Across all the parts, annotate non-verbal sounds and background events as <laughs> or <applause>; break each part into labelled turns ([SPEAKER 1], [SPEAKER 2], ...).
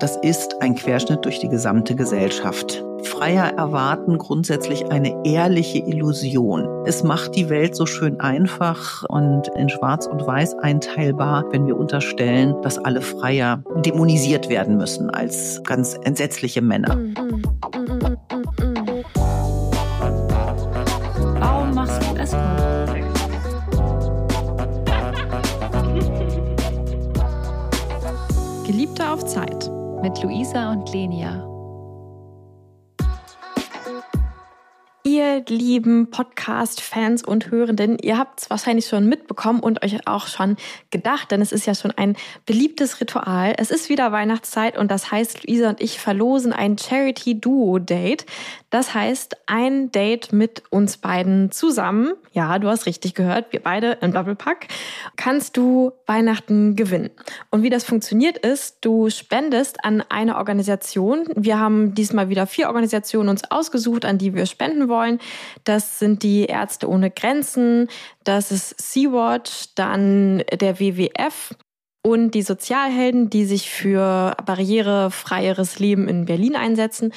[SPEAKER 1] Das ist ein Querschnitt durch die gesamte Gesellschaft. Freier erwarten grundsätzlich eine ehrliche Illusion. Es macht die Welt so schön einfach und in Schwarz und Weiß einteilbar, wenn wir unterstellen, dass alle Freier dämonisiert werden müssen als ganz entsetzliche Männer.
[SPEAKER 2] Warum Luisa und Lenia.
[SPEAKER 3] Ihr lieben Podcast-Fans und Hörenden, ihr habt es wahrscheinlich schon mitbekommen und euch auch schon gedacht, denn es ist ja schon ein beliebtes Ritual. Es ist wieder Weihnachtszeit und das heißt, Luisa und ich verlosen ein Charity-Duo-Date. Das heißt, ein Date mit uns beiden zusammen. Ja, du hast richtig gehört, wir beide im Doppelpack. Kannst du Weihnachten gewinnen. Und wie das funktioniert ist, du spendest an eine Organisation. Wir haben diesmal wieder vier Organisationen uns ausgesucht, an die wir spenden wollen. Das sind die Ärzte ohne Grenzen, das ist Sea-Watch, dann der WWF und die Sozialhelden, die sich für barrierefreieres Leben in Berlin einsetzen.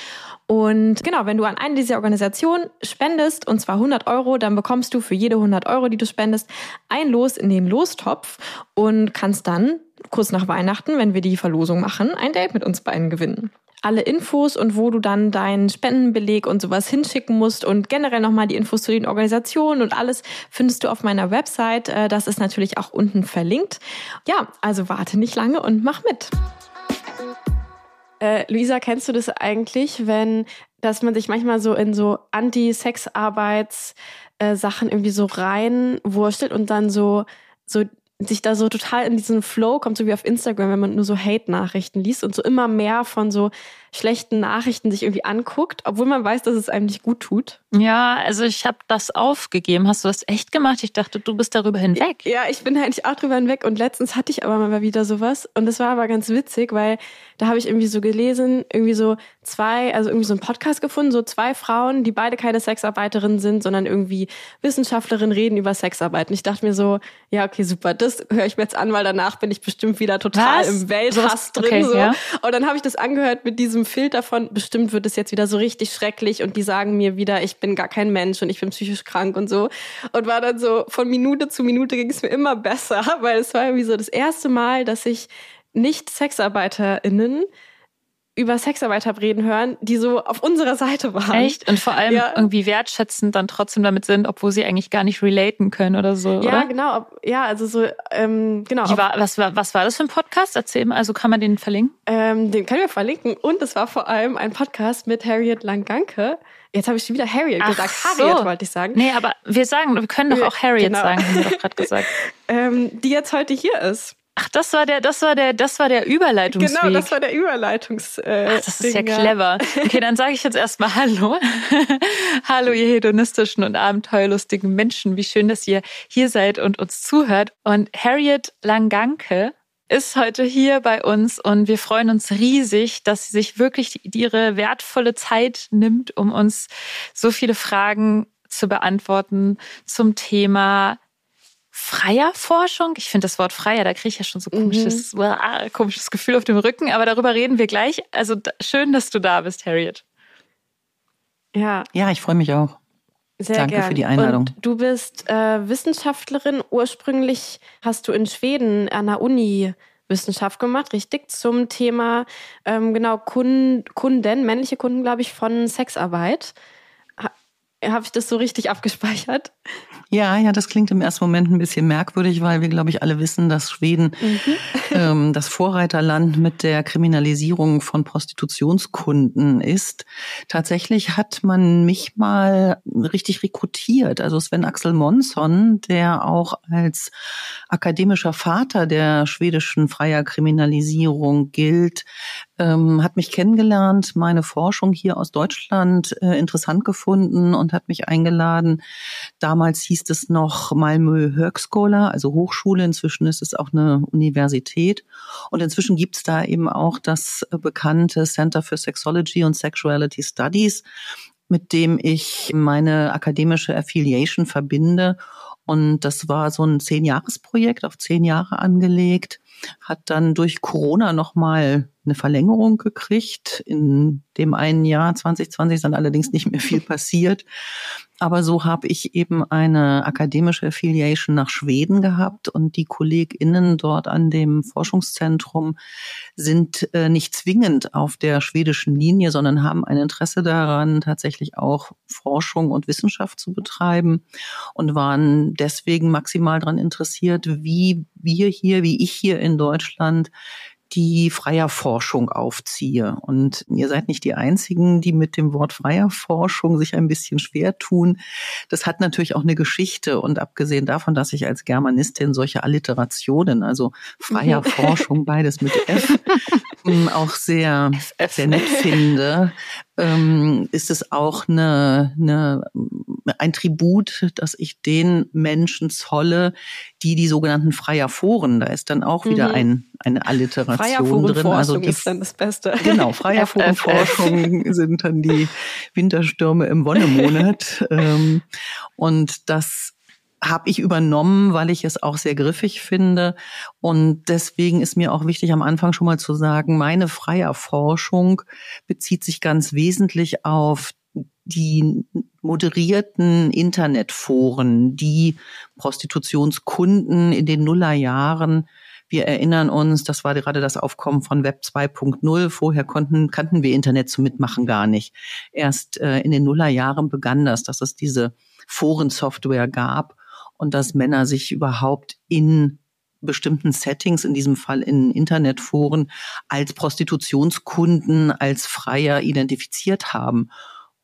[SPEAKER 3] Und genau, wenn du an eine dieser Organisationen spendest, und zwar 100 Euro, dann bekommst du für jede 100 Euro, die du spendest, ein Los in den Lostopf und kannst dann kurz nach Weihnachten, wenn wir die Verlosung machen, ein Date mit uns beiden gewinnen alle Infos und wo du dann deinen Spendenbeleg und sowas hinschicken musst und generell nochmal die Infos zu den Organisationen und alles findest du auf meiner Website. Äh, das ist natürlich auch unten verlinkt. Ja, also warte nicht lange und mach mit. Äh, Luisa, kennst du das eigentlich, wenn, dass man sich manchmal so in so Anti-Sex-Arbeits- äh, irgendwie so reinwurschtelt und dann so, so sich da so total in diesen Flow kommt, so wie auf Instagram, wenn man nur so Hate-Nachrichten liest und so immer mehr von so schlechten Nachrichten sich irgendwie anguckt, obwohl man weiß, dass es einem nicht gut tut.
[SPEAKER 2] Ja, also ich habe das aufgegeben. Hast du das echt gemacht? Ich dachte, du bist darüber hinweg.
[SPEAKER 3] Ja, ich bin eigentlich auch drüber hinweg und letztens hatte ich aber mal wieder sowas und das war aber ganz witzig, weil da habe ich irgendwie so gelesen, irgendwie so zwei, also irgendwie so einen Podcast gefunden, so zwei Frauen, die beide keine Sexarbeiterinnen sind, sondern irgendwie Wissenschaftlerinnen reden über Sexarbeit. Und ich dachte mir so, ja, okay, super, das höre ich mir jetzt an, weil danach bin ich bestimmt wieder total Was? im Welthass drin. Okay, so. Ja. Und dann habe ich das angehört mit diesem Filter von, bestimmt wird es jetzt wieder so richtig schrecklich und die sagen mir wieder, ich bin gar kein Mensch und ich bin psychisch krank und so. Und war dann so, von Minute zu Minute ging es mir immer besser, <laughs> weil es war irgendwie so das erste Mal, dass ich nicht SexarbeiterInnen über Sexarbeit reden hören, die so auf unserer Seite waren.
[SPEAKER 2] Echt? Und vor allem ja. irgendwie wertschätzend dann trotzdem damit sind, obwohl sie eigentlich gar nicht relaten können oder so,
[SPEAKER 3] ja,
[SPEAKER 2] oder?
[SPEAKER 3] genau. Ob, ja, also so, ähm, genau.
[SPEAKER 2] War, was, war, was war das für ein Podcast? Erzähl mal, also kann man den verlinken?
[SPEAKER 3] Ähm, den können wir verlinken. Und es war vor allem ein Podcast mit Harriet Langanke. Jetzt habe ich schon wieder Harriet Ach gesagt. So. Harriet wollte ich sagen.
[SPEAKER 2] Nee, aber wir sagen, wir können doch auch Harriet genau. sagen, haben wir doch gerade gesagt. <laughs>
[SPEAKER 3] ähm, die jetzt heute hier ist.
[SPEAKER 2] Ach, das war der, das war der, das war der Überleitungsweg.
[SPEAKER 3] Genau, das war der Überleitungs. Äh,
[SPEAKER 2] Ach, das ist ja clever. <laughs> Okay, dann sage ich jetzt erstmal Hallo. <laughs> Hallo, ihr hedonistischen und abenteuerlustigen Menschen. Wie schön, dass ihr hier seid und uns zuhört. Und Harriet Langanke ist heute hier bei uns und wir freuen uns riesig, dass sie sich wirklich ihre wertvolle Zeit nimmt, um uns so viele Fragen zu beantworten zum Thema freier Forschung. Ich finde das Wort freier, da kriege ich ja schon so komisches, mhm. komisches Gefühl auf dem Rücken, aber darüber reden wir gleich. Also schön, dass du da bist, Harriet.
[SPEAKER 1] Ja. Ja, ich freue mich auch. Sehr Danke gern. für die Einladung. Und
[SPEAKER 3] du bist äh, Wissenschaftlerin. Ursprünglich hast du in Schweden an der Uni Wissenschaft gemacht, richtig, zum Thema ähm, genau Kunden, Kunden, männliche Kunden, glaube ich, von Sexarbeit. Ha, Habe ich das so richtig abgespeichert?
[SPEAKER 1] Ja, ja, das klingt im ersten Moment ein bisschen merkwürdig, weil wir, glaube ich, alle wissen, dass Schweden mhm. ähm, das Vorreiterland mit der Kriminalisierung von Prostitutionskunden ist. Tatsächlich hat man mich mal richtig rekrutiert. Also Sven Axel Monson, der auch als akademischer Vater der schwedischen freier Kriminalisierung gilt, ähm, hat mich kennengelernt, meine Forschung hier aus Deutschland äh, interessant gefunden und hat mich eingeladen. Damals hieß es noch Malmö Högskola, also Hochschule. Inzwischen ist es auch eine Universität. Und inzwischen gibt es da eben auch das bekannte Center for Sexology und Sexuality Studies, mit dem ich meine akademische Affiliation verbinde. Und das war so ein Zehn-Jahres-Projekt auf zehn Jahre angelegt. hat dann durch Corona nochmal eine Verlängerung gekriegt. In dem einen Jahr 2020 ist dann allerdings nicht mehr viel passiert. Aber so habe ich eben eine akademische Affiliation nach Schweden gehabt und die KollegInnen dort an dem Forschungszentrum sind äh, nicht zwingend auf der schwedischen Linie, sondern haben ein Interesse daran, tatsächlich auch Forschung und Wissenschaft zu betreiben und waren deswegen maximal daran interessiert, wie wir hier, wie ich hier in Deutschland die freier Forschung aufziehe. Und ihr seid nicht die Einzigen, die mit dem Wort freier Forschung sich ein bisschen schwer tun. Das hat natürlich auch eine Geschichte. Und abgesehen davon, dass ich als Germanistin solche Alliterationen, also freier mhm. Forschung, beides mit F, <laughs> auch sehr, sehr nett finde, ähm, ist es auch eine, eine, ein Tribut, dass ich den Menschen zolle, die die sogenannten Freier Foren, da ist dann auch wieder mhm. ein, eine Alliteration drin.
[SPEAKER 3] Also die, ist dann das Beste.
[SPEAKER 1] Genau, Freier Forenforschung sind dann die Winterstürme im Wonnemonat. <laughs> ähm, und das habe ich übernommen, weil ich es auch sehr griffig finde. Und deswegen ist mir auch wichtig, am Anfang schon mal zu sagen, meine freie Forschung bezieht sich ganz wesentlich auf die moderierten Internetforen, die Prostitutionskunden in den Nullerjahren wir erinnern uns, das war gerade das Aufkommen von Web 2.0. Vorher konnten, kannten wir Internet zum Mitmachen gar nicht. Erst äh, in den Nullerjahren begann das, dass es diese Forensoftware gab und dass Männer sich überhaupt in bestimmten Settings, in diesem Fall in Internetforen, als Prostitutionskunden, als Freier identifiziert haben.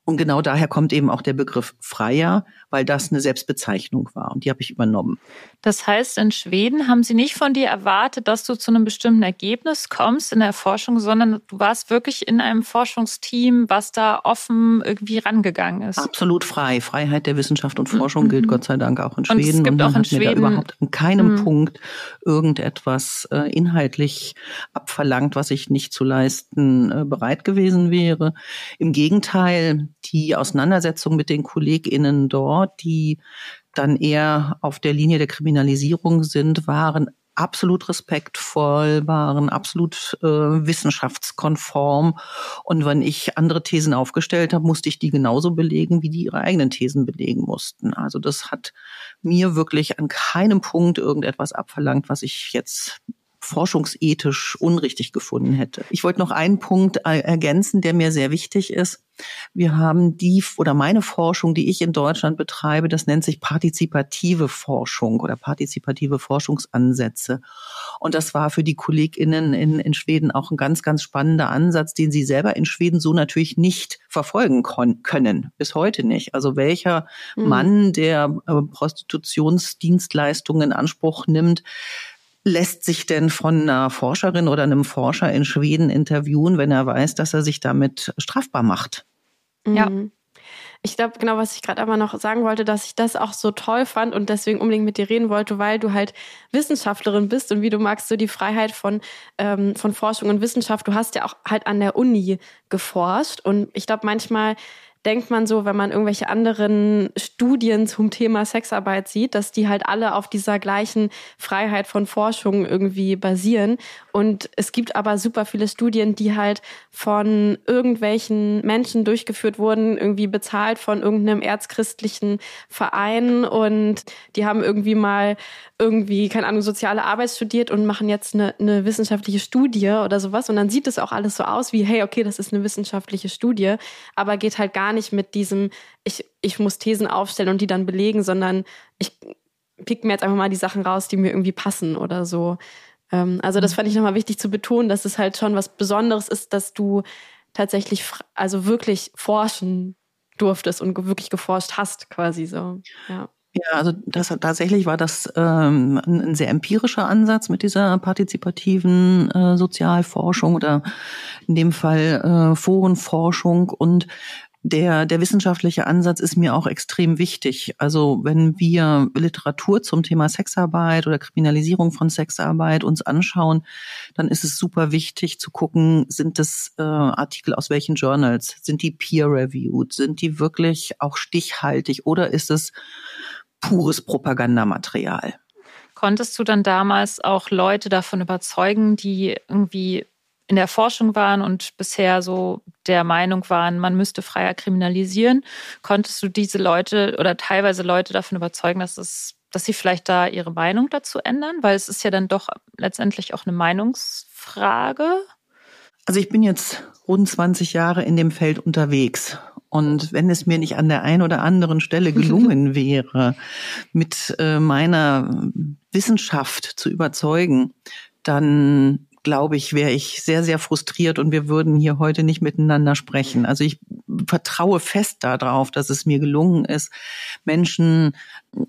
[SPEAKER 1] Und genau daher kommt eben auch der Begriff Freier, weil das eine Selbstbezeichnung war und die habe ich übernommen.
[SPEAKER 2] Das heißt, in Schweden haben sie nicht von dir erwartet, dass du zu einem bestimmten Ergebnis kommst in der Forschung, sondern du warst wirklich in einem Forschungsteam, was da offen irgendwie rangegangen ist.
[SPEAKER 1] Absolut frei. Freiheit der Wissenschaft und Forschung mhm. gilt Gott sei Dank auch in Schweden. Und,
[SPEAKER 2] es gibt
[SPEAKER 1] und
[SPEAKER 2] auch in Schweden mir
[SPEAKER 1] da überhaupt an keinem mhm. Punkt irgendetwas äh, inhaltlich abverlangt, was ich nicht zu leisten äh, bereit gewesen wäre. Im Gegenteil, die Auseinandersetzung mit den KollegInnen dort, die dann eher auf der Linie der Kriminalisierung sind, waren absolut respektvoll, waren absolut äh, wissenschaftskonform. Und wenn ich andere Thesen aufgestellt habe, musste ich die genauso belegen, wie die ihre eigenen Thesen belegen mussten. Also das hat mir wirklich an keinem Punkt irgendetwas abverlangt, was ich jetzt forschungsethisch unrichtig gefunden hätte. Ich wollte noch einen Punkt ergänzen, der mir sehr wichtig ist. Wir haben die oder meine Forschung, die ich in Deutschland betreibe, das nennt sich partizipative Forschung oder partizipative Forschungsansätze. Und das war für die KollegInnen in, in Schweden auch ein ganz, ganz spannender Ansatz, den sie selber in Schweden so natürlich nicht verfolgen können. Bis heute nicht. Also welcher mhm. Mann, der äh, Prostitutionsdienstleistungen in Anspruch nimmt, lässt sich denn von einer Forscherin oder einem Forscher in Schweden interviewen, wenn er weiß, dass er sich damit strafbar macht?
[SPEAKER 3] Ja. Mhm. Ich glaube, genau, was ich gerade aber noch sagen wollte, dass ich das auch so toll fand und deswegen unbedingt mit dir reden wollte, weil du halt Wissenschaftlerin bist und wie du magst, so die Freiheit von, ähm, von Forschung und Wissenschaft. Du hast ja auch halt an der Uni geforscht und ich glaube, manchmal denkt man so, wenn man irgendwelche anderen Studien zum Thema Sexarbeit sieht, dass die halt alle auf dieser gleichen Freiheit von Forschung irgendwie basieren. Und es gibt aber super viele Studien, die halt von irgendwelchen Menschen durchgeführt wurden, irgendwie bezahlt von irgendeinem erzchristlichen Verein und die haben irgendwie mal irgendwie, keine Ahnung, soziale Arbeit studiert und machen jetzt eine, eine wissenschaftliche Studie oder sowas. Und dann sieht es auch alles so aus wie, hey, okay, das ist eine wissenschaftliche Studie, aber geht halt gar nicht mit diesem, ich, ich muss Thesen aufstellen und die dann belegen, sondern ich pick mir jetzt einfach mal die Sachen raus, die mir irgendwie passen oder so. Ähm, also das fand ich nochmal wichtig zu betonen, dass es halt schon was Besonderes ist, dass du tatsächlich, also wirklich forschen durftest und wirklich geforscht hast, quasi so. Ja.
[SPEAKER 1] Ja, also das, tatsächlich war das ähm, ein sehr empirischer Ansatz mit dieser partizipativen äh, Sozialforschung oder in dem Fall äh, Forenforschung und der, der wissenschaftliche Ansatz ist mir auch extrem wichtig. Also wenn wir Literatur zum Thema Sexarbeit oder Kriminalisierung von Sexarbeit uns anschauen, dann ist es super wichtig zu gucken, sind das äh, Artikel aus welchen Journals? Sind die peer-reviewed? Sind die wirklich auch stichhaltig? Oder ist es pures Propagandamaterial?
[SPEAKER 2] Konntest du dann damals auch Leute davon überzeugen, die irgendwie in der Forschung waren und bisher so der Meinung waren, man müsste freier kriminalisieren? Konntest du diese Leute oder teilweise Leute davon überzeugen, dass es dass sie vielleicht da ihre Meinung dazu ändern? Weil es ist ja dann doch letztendlich auch eine Meinungsfrage.
[SPEAKER 1] Also ich bin jetzt rund 20 Jahre in dem Feld unterwegs. Und wenn es mir nicht an der einen oder anderen Stelle gelungen <laughs> wäre, mit äh, meiner Wissenschaft zu überzeugen, dann glaube ich, wäre ich sehr, sehr frustriert und wir würden hier heute nicht miteinander sprechen. Also ich vertraue fest darauf, dass es mir gelungen ist, Menschen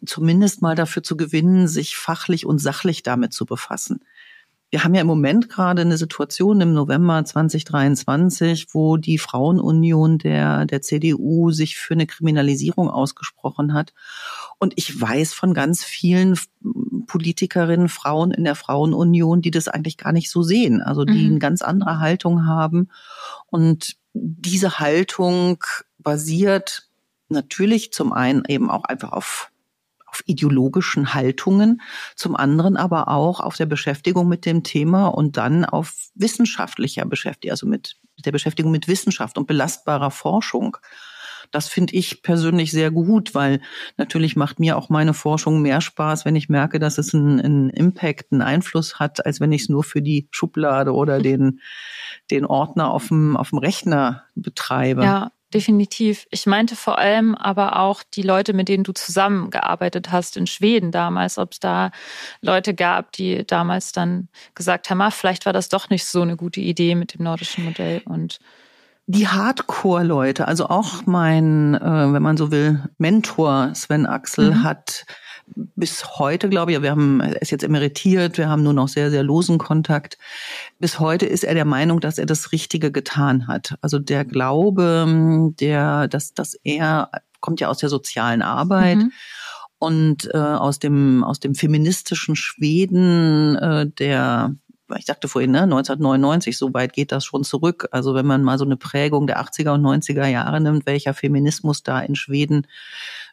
[SPEAKER 1] zumindest mal dafür zu gewinnen, sich fachlich und sachlich damit zu befassen. Wir haben ja im Moment gerade eine Situation im November 2023, wo die Frauenunion der, der CDU sich für eine Kriminalisierung ausgesprochen hat. Und ich weiß von ganz vielen Politikerinnen, Frauen in der Frauenunion, die das eigentlich gar nicht so sehen, also die mhm. eine ganz andere Haltung haben. Und diese Haltung basiert natürlich zum einen eben auch einfach auf auf ideologischen Haltungen, zum anderen aber auch auf der Beschäftigung mit dem Thema und dann auf wissenschaftlicher Beschäftigung, also mit der Beschäftigung mit Wissenschaft und belastbarer Forschung. Das finde ich persönlich sehr gut, weil natürlich macht mir auch meine Forschung mehr Spaß, wenn ich merke, dass es einen, einen Impact, einen Einfluss hat, als wenn ich es nur für die Schublade oder den, den Ordner auf dem, auf dem Rechner betreibe.
[SPEAKER 2] Ja, definitiv. Ich meinte vor allem aber auch die Leute, mit denen du zusammengearbeitet hast in Schweden damals, ob es da Leute gab, die damals dann gesagt haben, ah, vielleicht war das doch nicht so eine gute Idee mit dem nordischen Modell und
[SPEAKER 1] die Hardcore-Leute, also auch mein, äh, wenn man so will, Mentor Sven Axel mhm. hat bis heute, glaube ich, wir haben, er ist jetzt emeritiert, wir haben nur noch sehr, sehr losen Kontakt. Bis heute ist er der Meinung, dass er das Richtige getan hat. Also der Glaube, der, dass, dass er kommt ja aus der sozialen Arbeit. Mhm. Und äh, aus dem aus dem feministischen Schweden, äh, der ich sagte vorhin, ne, 1999, so weit geht das schon zurück. Also wenn man mal so eine Prägung der 80er und 90er Jahre nimmt, welcher Feminismus da in Schweden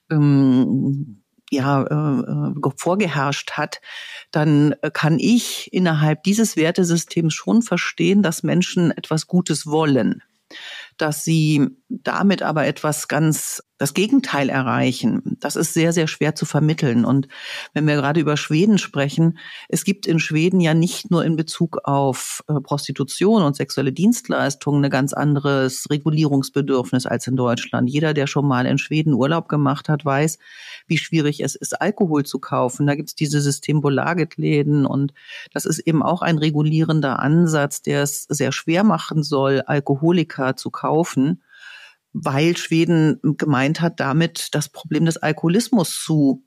[SPEAKER 1] ähm, ja äh, äh, vorgeherrscht hat, dann kann ich innerhalb dieses Wertesystems schon verstehen, dass Menschen etwas Gutes wollen. Dass sie damit aber etwas ganz das Gegenteil erreichen. Das ist sehr, sehr schwer zu vermitteln. Und wenn wir gerade über Schweden sprechen, es gibt in Schweden ja nicht nur in Bezug auf äh, Prostitution und sexuelle Dienstleistungen ein ganz anderes Regulierungsbedürfnis als in Deutschland. Jeder, der schon mal in Schweden Urlaub gemacht hat, weiß, wie schwierig es ist, Alkohol zu kaufen. Da gibt es diese Systembolaget-Läden und das ist eben auch ein regulierender Ansatz, der es sehr schwer machen soll, Alkoholiker zu kaufen weil Schweden gemeint hat, damit das Problem des Alkoholismus zu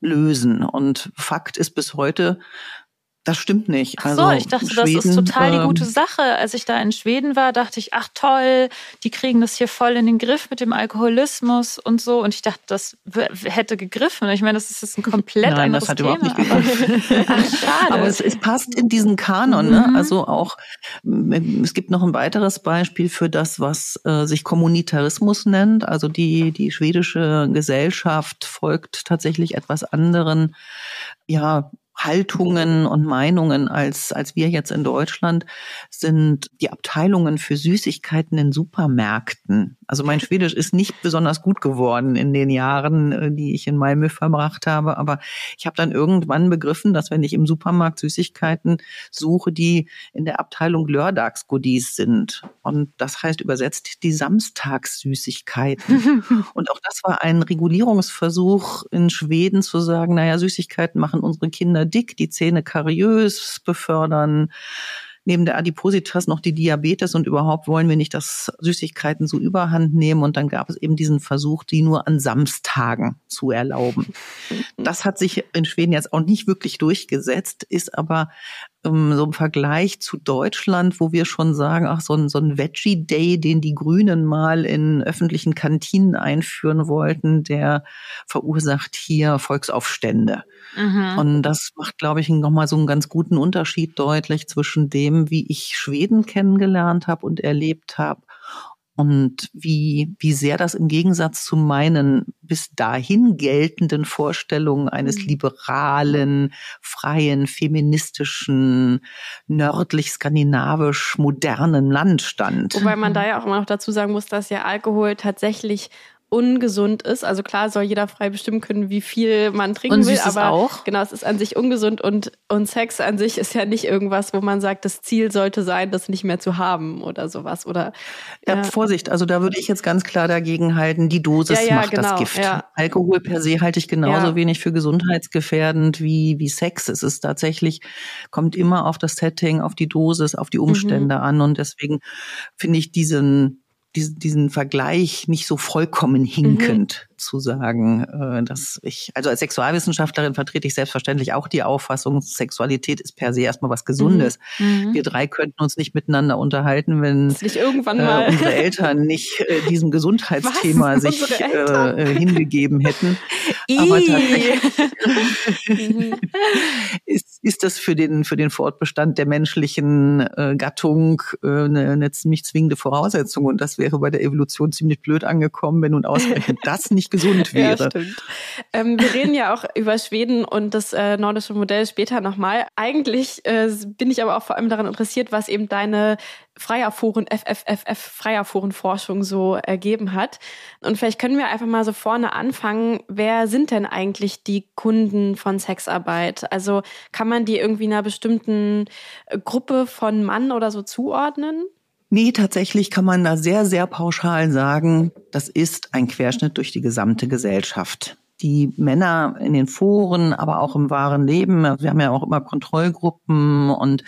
[SPEAKER 1] lösen. Und Fakt ist bis heute, das stimmt nicht.
[SPEAKER 2] Ach so, also, ich dachte, Schweden, das ist total die ähm, gute Sache. Als ich da in Schweden war, dachte ich, ach toll, die kriegen das hier voll in den Griff mit dem Alkoholismus und so. Und ich dachte, das hätte gegriffen. Ich meine, das ist jetzt ein komplett Nein, anderes das hat Thema, überhaupt nicht gegriffen.
[SPEAKER 1] ach, schade. Aber es, es, passt in diesen Kanon. Ne? Mhm. Also auch, es gibt noch ein weiteres Beispiel für das, was äh, sich Kommunitarismus nennt. Also die, die schwedische Gesellschaft folgt tatsächlich etwas anderen ja, Haltungen und Meinungen als, als wir jetzt in Deutschland sind die Abteilungen für Süßigkeiten in Supermärkten. Also mein Schwedisch ist nicht besonders gut geworden in den Jahren, äh, die ich in Malmö verbracht habe. Aber ich habe dann irgendwann begriffen, dass wenn ich im Supermarkt Süßigkeiten suche, die in der Abteilung Lördagsgoodies sind. Und das heißt übersetzt die Samstagssüßigkeiten. <laughs> und auch das war ein Regulierungsversuch in Schweden zu sagen, naja, Süßigkeiten machen unsere Kinder dick, die Zähne kariös, befördern neben der Adipositas noch die Diabetes und überhaupt wollen wir nicht, dass Süßigkeiten so überhand nehmen. Und dann gab es eben diesen Versuch, die nur an Samstagen zu erlauben. Das hat sich in Schweden jetzt auch nicht wirklich durchgesetzt, ist aber ähm, so im Vergleich zu Deutschland, wo wir schon sagen, ach, so ein, so ein Veggie Day, den die Grünen mal in öffentlichen Kantinen einführen wollten, der verursacht hier Volksaufstände. Mhm. Und das macht, glaube ich, nochmal so einen ganz guten Unterschied deutlich zwischen dem, wie ich Schweden kennengelernt habe und erlebt habe und wie, wie sehr das im Gegensatz zu meinen bis dahin geltenden Vorstellungen eines mhm. liberalen, freien, feministischen, nördlich-skandinavisch modernen Land stand.
[SPEAKER 4] Wobei man da ja auch immer noch dazu sagen muss, dass ja Alkohol tatsächlich ungesund ist. Also klar soll jeder frei bestimmen können, wie viel man trinken will, aber auch. genau, es ist an sich ungesund und, und Sex an sich ist ja nicht irgendwas, wo man sagt, das Ziel sollte sein, das nicht mehr zu haben oder sowas. Oder
[SPEAKER 1] ja, ja. Vorsicht, also da würde ich jetzt ganz klar dagegen halten, die Dosis ja, ja, macht genau, das Gift. Alkohol per se halte ich genauso wenig für gesundheitsgefährdend wie, wie Sex. Es ist tatsächlich, kommt immer auf das Setting, auf die Dosis, auf die Umstände mhm. an und deswegen finde ich diesen diesen, diesen Vergleich nicht so vollkommen hinkend mhm. Zu sagen, äh, dass ich, also als Sexualwissenschaftlerin vertrete ich selbstverständlich auch die Auffassung, Sexualität ist per se erstmal was Gesundes. Mhm. mhm. Wir drei könnten uns nicht miteinander unterhalten, wenn
[SPEAKER 4] nicht irgendwann mal.
[SPEAKER 1] Äh, unsere Eltern <laughs> nicht äh, diesem Gesundheitsthema was? sich äh, äh, hingegeben hätten. <laughs> Aber tatsächlich <laughs> mhm. ist, ist das für den, für den Fortbestand der menschlichen äh, Gattung äh, eine, eine ziemlich zwingende Voraussetzung und das wäre bei der Evolution ziemlich blöd angekommen, wenn nun ausgerechnet das nicht gesund wäre.
[SPEAKER 4] Ja, stimmt. Ähm, wir reden ja auch über Schweden und das äh, nordische Modell später nochmal. Eigentlich äh, bin ich aber auch vor allem daran interessiert, was eben deine Freierforen, FFFF, Freierforenforschung so ergeben hat. Und vielleicht können wir einfach mal so vorne anfangen. Wer sind denn eigentlich die Kunden von Sexarbeit? Also kann man die irgendwie einer bestimmten Gruppe von Mann oder so zuordnen?
[SPEAKER 1] Nee, tatsächlich kann man da sehr, sehr pauschal sagen, das ist ein Querschnitt durch die gesamte Gesellschaft. Die Männer in den Foren, aber auch im wahren Leben, wir haben ja auch immer Kontrollgruppen und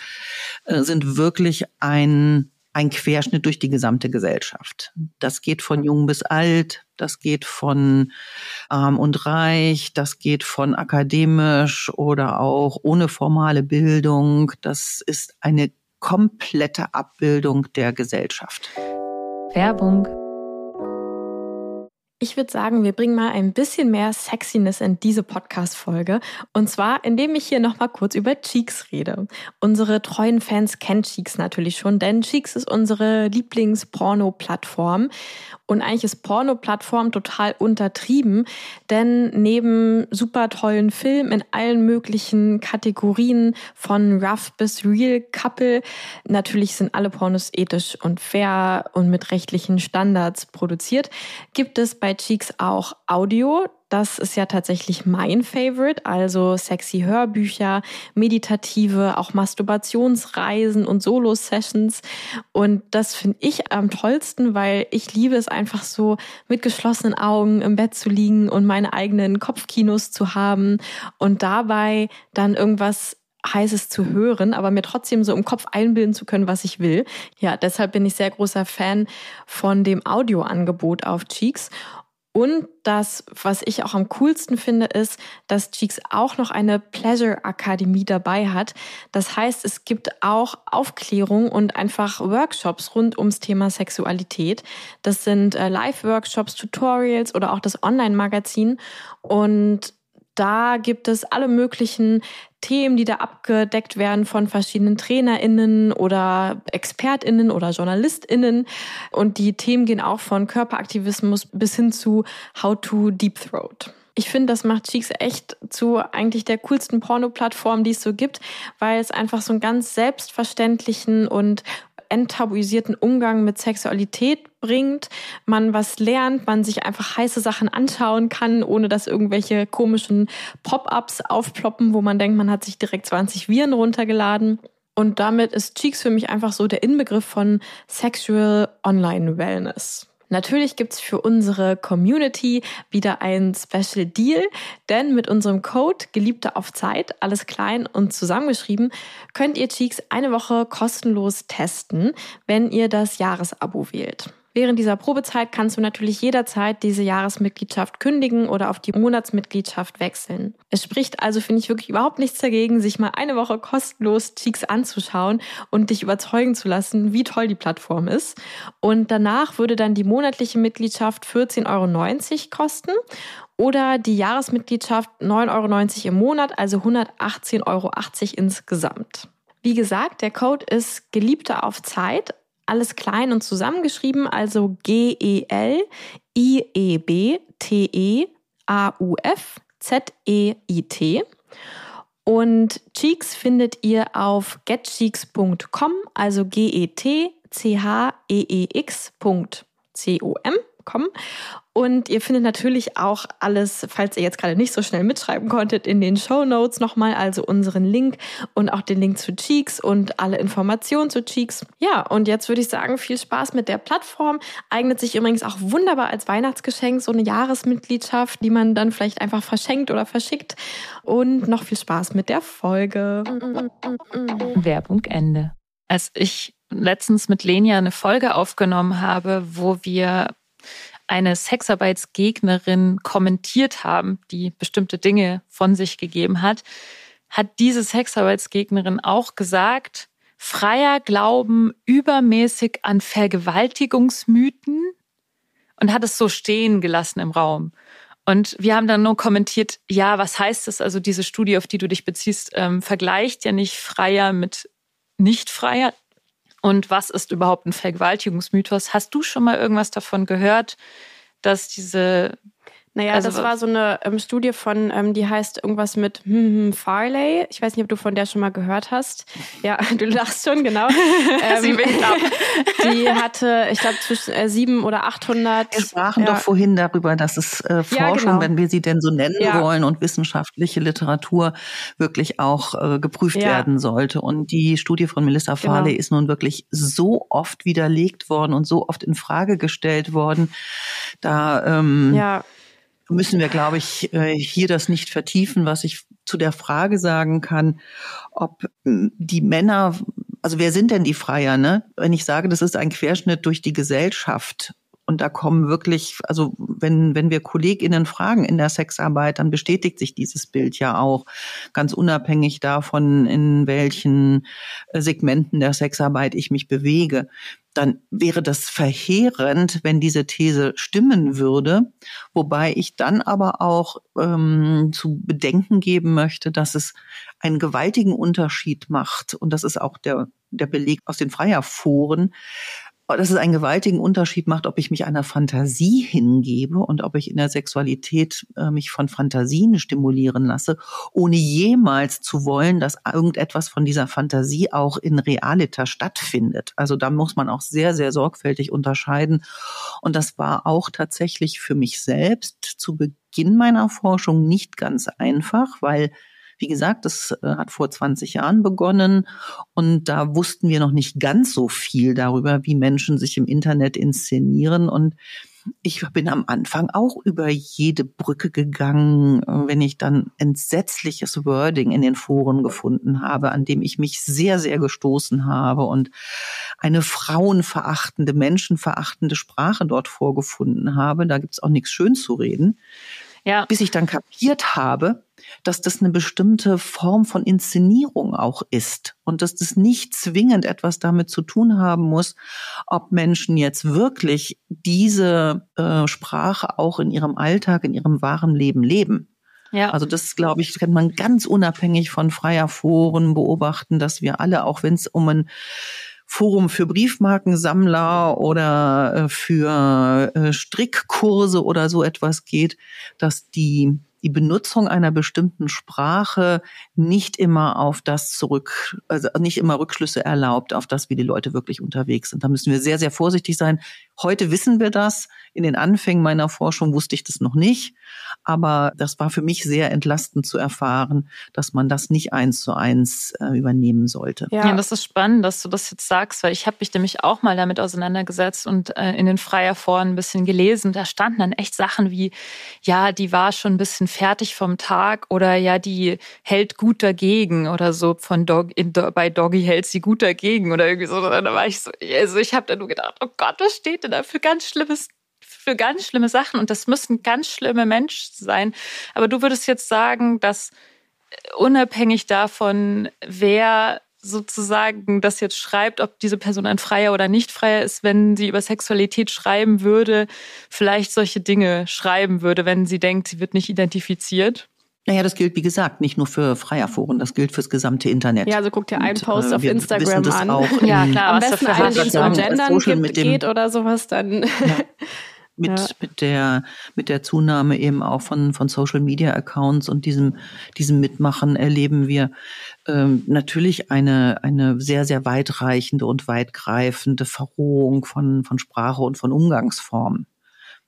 [SPEAKER 1] äh, sind wirklich ein, ein Querschnitt durch die gesamte Gesellschaft. Das geht von jung bis alt, das geht von arm und reich, das geht von akademisch oder auch ohne formale Bildung. Das ist eine komplette Abbildung der Gesellschaft.
[SPEAKER 2] Werbung
[SPEAKER 4] ich würde sagen, wir bringen mal ein bisschen mehr Sexiness in diese Podcast-Folge. Und zwar, indem ich hier nochmal kurz über Cheeks rede. Unsere treuen Fans kennen Cheeks natürlich schon, denn Cheeks ist unsere Lieblings-Porno-Plattform. Und eigentlich ist Porno-Plattform total untertrieben, denn neben super tollen Filmen in allen möglichen Kategorien von Rough bis Real Couple, natürlich sind alle Pornos ethisch und fair und mit rechtlichen Standards produziert, gibt es bei Cheeks auch Audio. Das ist ja tatsächlich mein Favorite, also sexy Hörbücher, meditative, auch Masturbationsreisen und Solo-Sessions. Und das finde ich am tollsten, weil ich liebe es einfach so, mit geschlossenen Augen im Bett zu liegen und meine eigenen Kopfkinos zu haben und dabei dann irgendwas Heißes zu hören, aber mir trotzdem so im Kopf einbilden zu können, was ich will. Ja, deshalb bin ich sehr großer Fan von dem Audioangebot auf Cheeks. Und das, was ich auch am coolsten finde, ist, dass Cheeks auch noch eine Pleasure Akademie dabei hat. Das heißt, es gibt auch Aufklärung und einfach Workshops rund ums Thema Sexualität. Das sind äh, Live-Workshops, Tutorials oder auch das Online-Magazin. Und da gibt es alle möglichen Themen, die da abgedeckt werden von verschiedenen TrainerInnen oder ExpertInnen oder JournalistInnen. Und die Themen gehen auch von Körperaktivismus bis hin zu How to Deep Throat. Ich finde, das macht Cheeks echt zu eigentlich der coolsten Porno-Plattform, die es so gibt, weil es einfach so einen ganz selbstverständlichen und enttabuisierten Umgang mit Sexualität bringt, man was lernt, man sich einfach heiße Sachen anschauen kann, ohne dass irgendwelche komischen Pop-ups aufploppen, wo man denkt, man hat sich direkt 20 Viren runtergeladen. Und damit ist Cheeks für mich einfach so der Inbegriff von Sexual Online Wellness. Natürlich gibt's für unsere Community wieder ein Special Deal, denn mit unserem Code Geliebte auf Zeit, alles klein und zusammengeschrieben, könnt ihr Cheeks eine Woche kostenlos testen, wenn ihr das Jahresabo wählt. Während dieser Probezeit kannst du natürlich jederzeit diese Jahresmitgliedschaft kündigen oder auf die Monatsmitgliedschaft wechseln. Es spricht also, finde ich, wirklich überhaupt nichts dagegen, sich mal eine Woche kostenlos Cheeks anzuschauen und dich überzeugen zu lassen, wie toll die Plattform ist. Und danach würde dann die monatliche Mitgliedschaft 14,90 Euro kosten oder die Jahresmitgliedschaft 9,90 Euro im Monat, also 118,80 Euro insgesamt. Wie gesagt, der Code ist Geliebte auf Zeit
[SPEAKER 3] alles klein und zusammengeschrieben, also G-E-L-I-E-B-T-E-A-U-F-Z-E-I-T. Und Cheeks findet ihr auf getcheeks.com, also G-E-T-C-H-E-E-X.com kommen. Und ihr findet natürlich auch alles, falls ihr jetzt gerade nicht so schnell mitschreiben konntet, in den Show Notes nochmal, also unseren Link und auch den Link zu Cheeks und alle Informationen zu Cheeks. Ja, und jetzt würde ich sagen, viel Spaß mit der Plattform. Eignet sich übrigens auch wunderbar als Weihnachtsgeschenk, so eine Jahresmitgliedschaft, die man dann vielleicht einfach verschenkt oder verschickt. Und noch viel Spaß mit der Folge.
[SPEAKER 2] Werbung Ende. Als ich letztens mit Lenia eine Folge aufgenommen habe, wo wir eine Sexarbeitsgegnerin kommentiert haben, die bestimmte Dinge von sich gegeben hat, hat diese Sexarbeitsgegnerin auch gesagt, freier Glauben übermäßig an Vergewaltigungsmythen und hat es so stehen gelassen im Raum. Und wir haben dann nur kommentiert, ja, was heißt das? Also diese Studie, auf die du dich beziehst, ähm, vergleicht ja nicht freier mit nicht freier. Und was ist überhaupt ein Vergewaltigungsmythos? Hast du schon mal irgendwas davon gehört, dass diese
[SPEAKER 3] naja, also, das war so eine ähm, Studie von, ähm, die heißt irgendwas mit hm, hm, Farley. Ich weiß nicht, ob du von der schon mal gehört hast. Ja, <laughs> du lachst schon, genau. <laughs> ähm, Sie winkt ab. <laughs> Die hatte, ich glaube, zwischen äh, sieben oder 800.
[SPEAKER 1] Wir sprachen ja. doch vorhin darüber, dass es äh, Forschung, ja, genau. wenn wir sie denn so nennen ja. wollen, und wissenschaftliche Literatur wirklich auch äh, geprüft werden sollte. Und die Studie von Melissa genau. Farley genau. ist nun wirklich so oft widerlegt worden und so oft in Frage gestellt worden. Da ähm, ja müssen wir, glaube ich, äh, hier das nicht vertiefen. Was ich zu der Frage sagen kann, ob hm, die Männer, also wer sind denn die Freier, ne? Wenn ich sage, das ist ein Querschnitt durch die Gesellschaft, und da kommen wirklich, also wenn, wenn wir KollegInnen fragen in der Sexarbeit, dann bestätigt sich dieses Bild ja auch, ganz unabhängig davon, in welchen äh, Segmenten der Sexarbeit ich mich bewege dann wäre das verheerend, wenn diese These stimmen würde. Wobei ich dann aber auch ähm, zu bedenken geben möchte, dass es einen gewaltigen Unterschied macht. Und das ist auch der, der Beleg aus den Freierforen, dass es einen gewaltigen Unterschied macht, ob ich mich einer Fantasie hingebe und ob ich in der Sexualität äh, mich von Fantasien stimulieren lasse, ohne jemals zu wollen, dass irgendetwas von dieser Fantasie auch in Realita stattfindet. Also da muss man auch sehr, sehr sorgfältig unterscheiden. Und das war auch tatsächlich für mich selbst zu Beginn meiner Forschung nicht ganz einfach, weil wie gesagt, das äh, hat vor 20 Jahren begonnen und da wussten wir noch nicht ganz so viel darüber, wie Menschen sich im Internet inszenieren und ich bin am Anfang auch über jede Brücke gegangen, wenn ich dann entsetzliches Wording in den Foren gefunden habe, an dem ich mich sehr, sehr gestoßen habe und eine frauenverachtende, menschenverachtende Sprache dort vorgefunden habe. Da gibt's auch nichts schön zu reden. Ja. Bis ich dann kapiert habe, dass das eine bestimmte Form von Inszenierung auch ist und dass das nicht zwingend etwas damit zu tun haben muss, ob Menschen jetzt wirklich diese äh, Sprache auch in ihrem Alltag, in ihrem wahren Leben leben. Ja. Also das, glaube ich, kann man ganz unabhängig von freier Foren beobachten, dass wir alle, auch wenn es um ein Forum für Briefmarkensammler oder äh, für äh, Strickkurse oder so etwas geht, dass die die Benutzung einer bestimmten Sprache nicht immer auf das zurück, also nicht immer Rückschlüsse erlaubt auf das, wie die Leute wirklich unterwegs sind. Da müssen wir sehr, sehr vorsichtig sein. Heute wissen wir das. In den Anfängen meiner Forschung wusste ich das noch nicht. Aber das war für mich sehr entlastend zu erfahren, dass man das nicht eins zu eins äh, übernehmen sollte.
[SPEAKER 2] Ja. ja. das ist spannend, dass du das jetzt sagst, weil ich habe mich nämlich auch mal damit auseinandergesetzt und äh, in den Freier Foren ein bisschen gelesen. Da standen dann echt Sachen wie, ja, die war schon ein bisschen fertig vom Tag oder ja, die hält gut dagegen oder so von Dog, in, bei Doggy hält sie gut dagegen oder irgendwie so. Da war ich so, also ich habe da nur gedacht, oh Gott, was steht denn da für ganz schlimmes für ganz schlimme Sachen und das müssen ganz schlimme Menschen sein. Aber du würdest jetzt sagen, dass äh, unabhängig davon, wer sozusagen das jetzt schreibt, ob diese Person ein Freier oder nicht Freier ist, wenn sie über Sexualität schreiben würde, vielleicht solche Dinge schreiben würde, wenn sie denkt, sie wird nicht identifiziert?
[SPEAKER 1] Naja, das gilt, wie gesagt, nicht nur für Freierforen, das gilt fürs gesamte Internet.
[SPEAKER 3] Ja, also guck dir einen Post Und, auf Instagram an. <laughs> Ja, klar, am besten einen, den es um Gendern gibt, geht oder sowas, dann... Ja.
[SPEAKER 1] mit, <laughs> ja. mit der, mit der Zunahme eben auch von, von Social Media Accounts und diesem, diesem Mitmachen erleben wir ähm, natürlich eine, eine sehr, sehr weitreichende und weitgreifende Verrohung von, von Sprache und von Umgangsformen.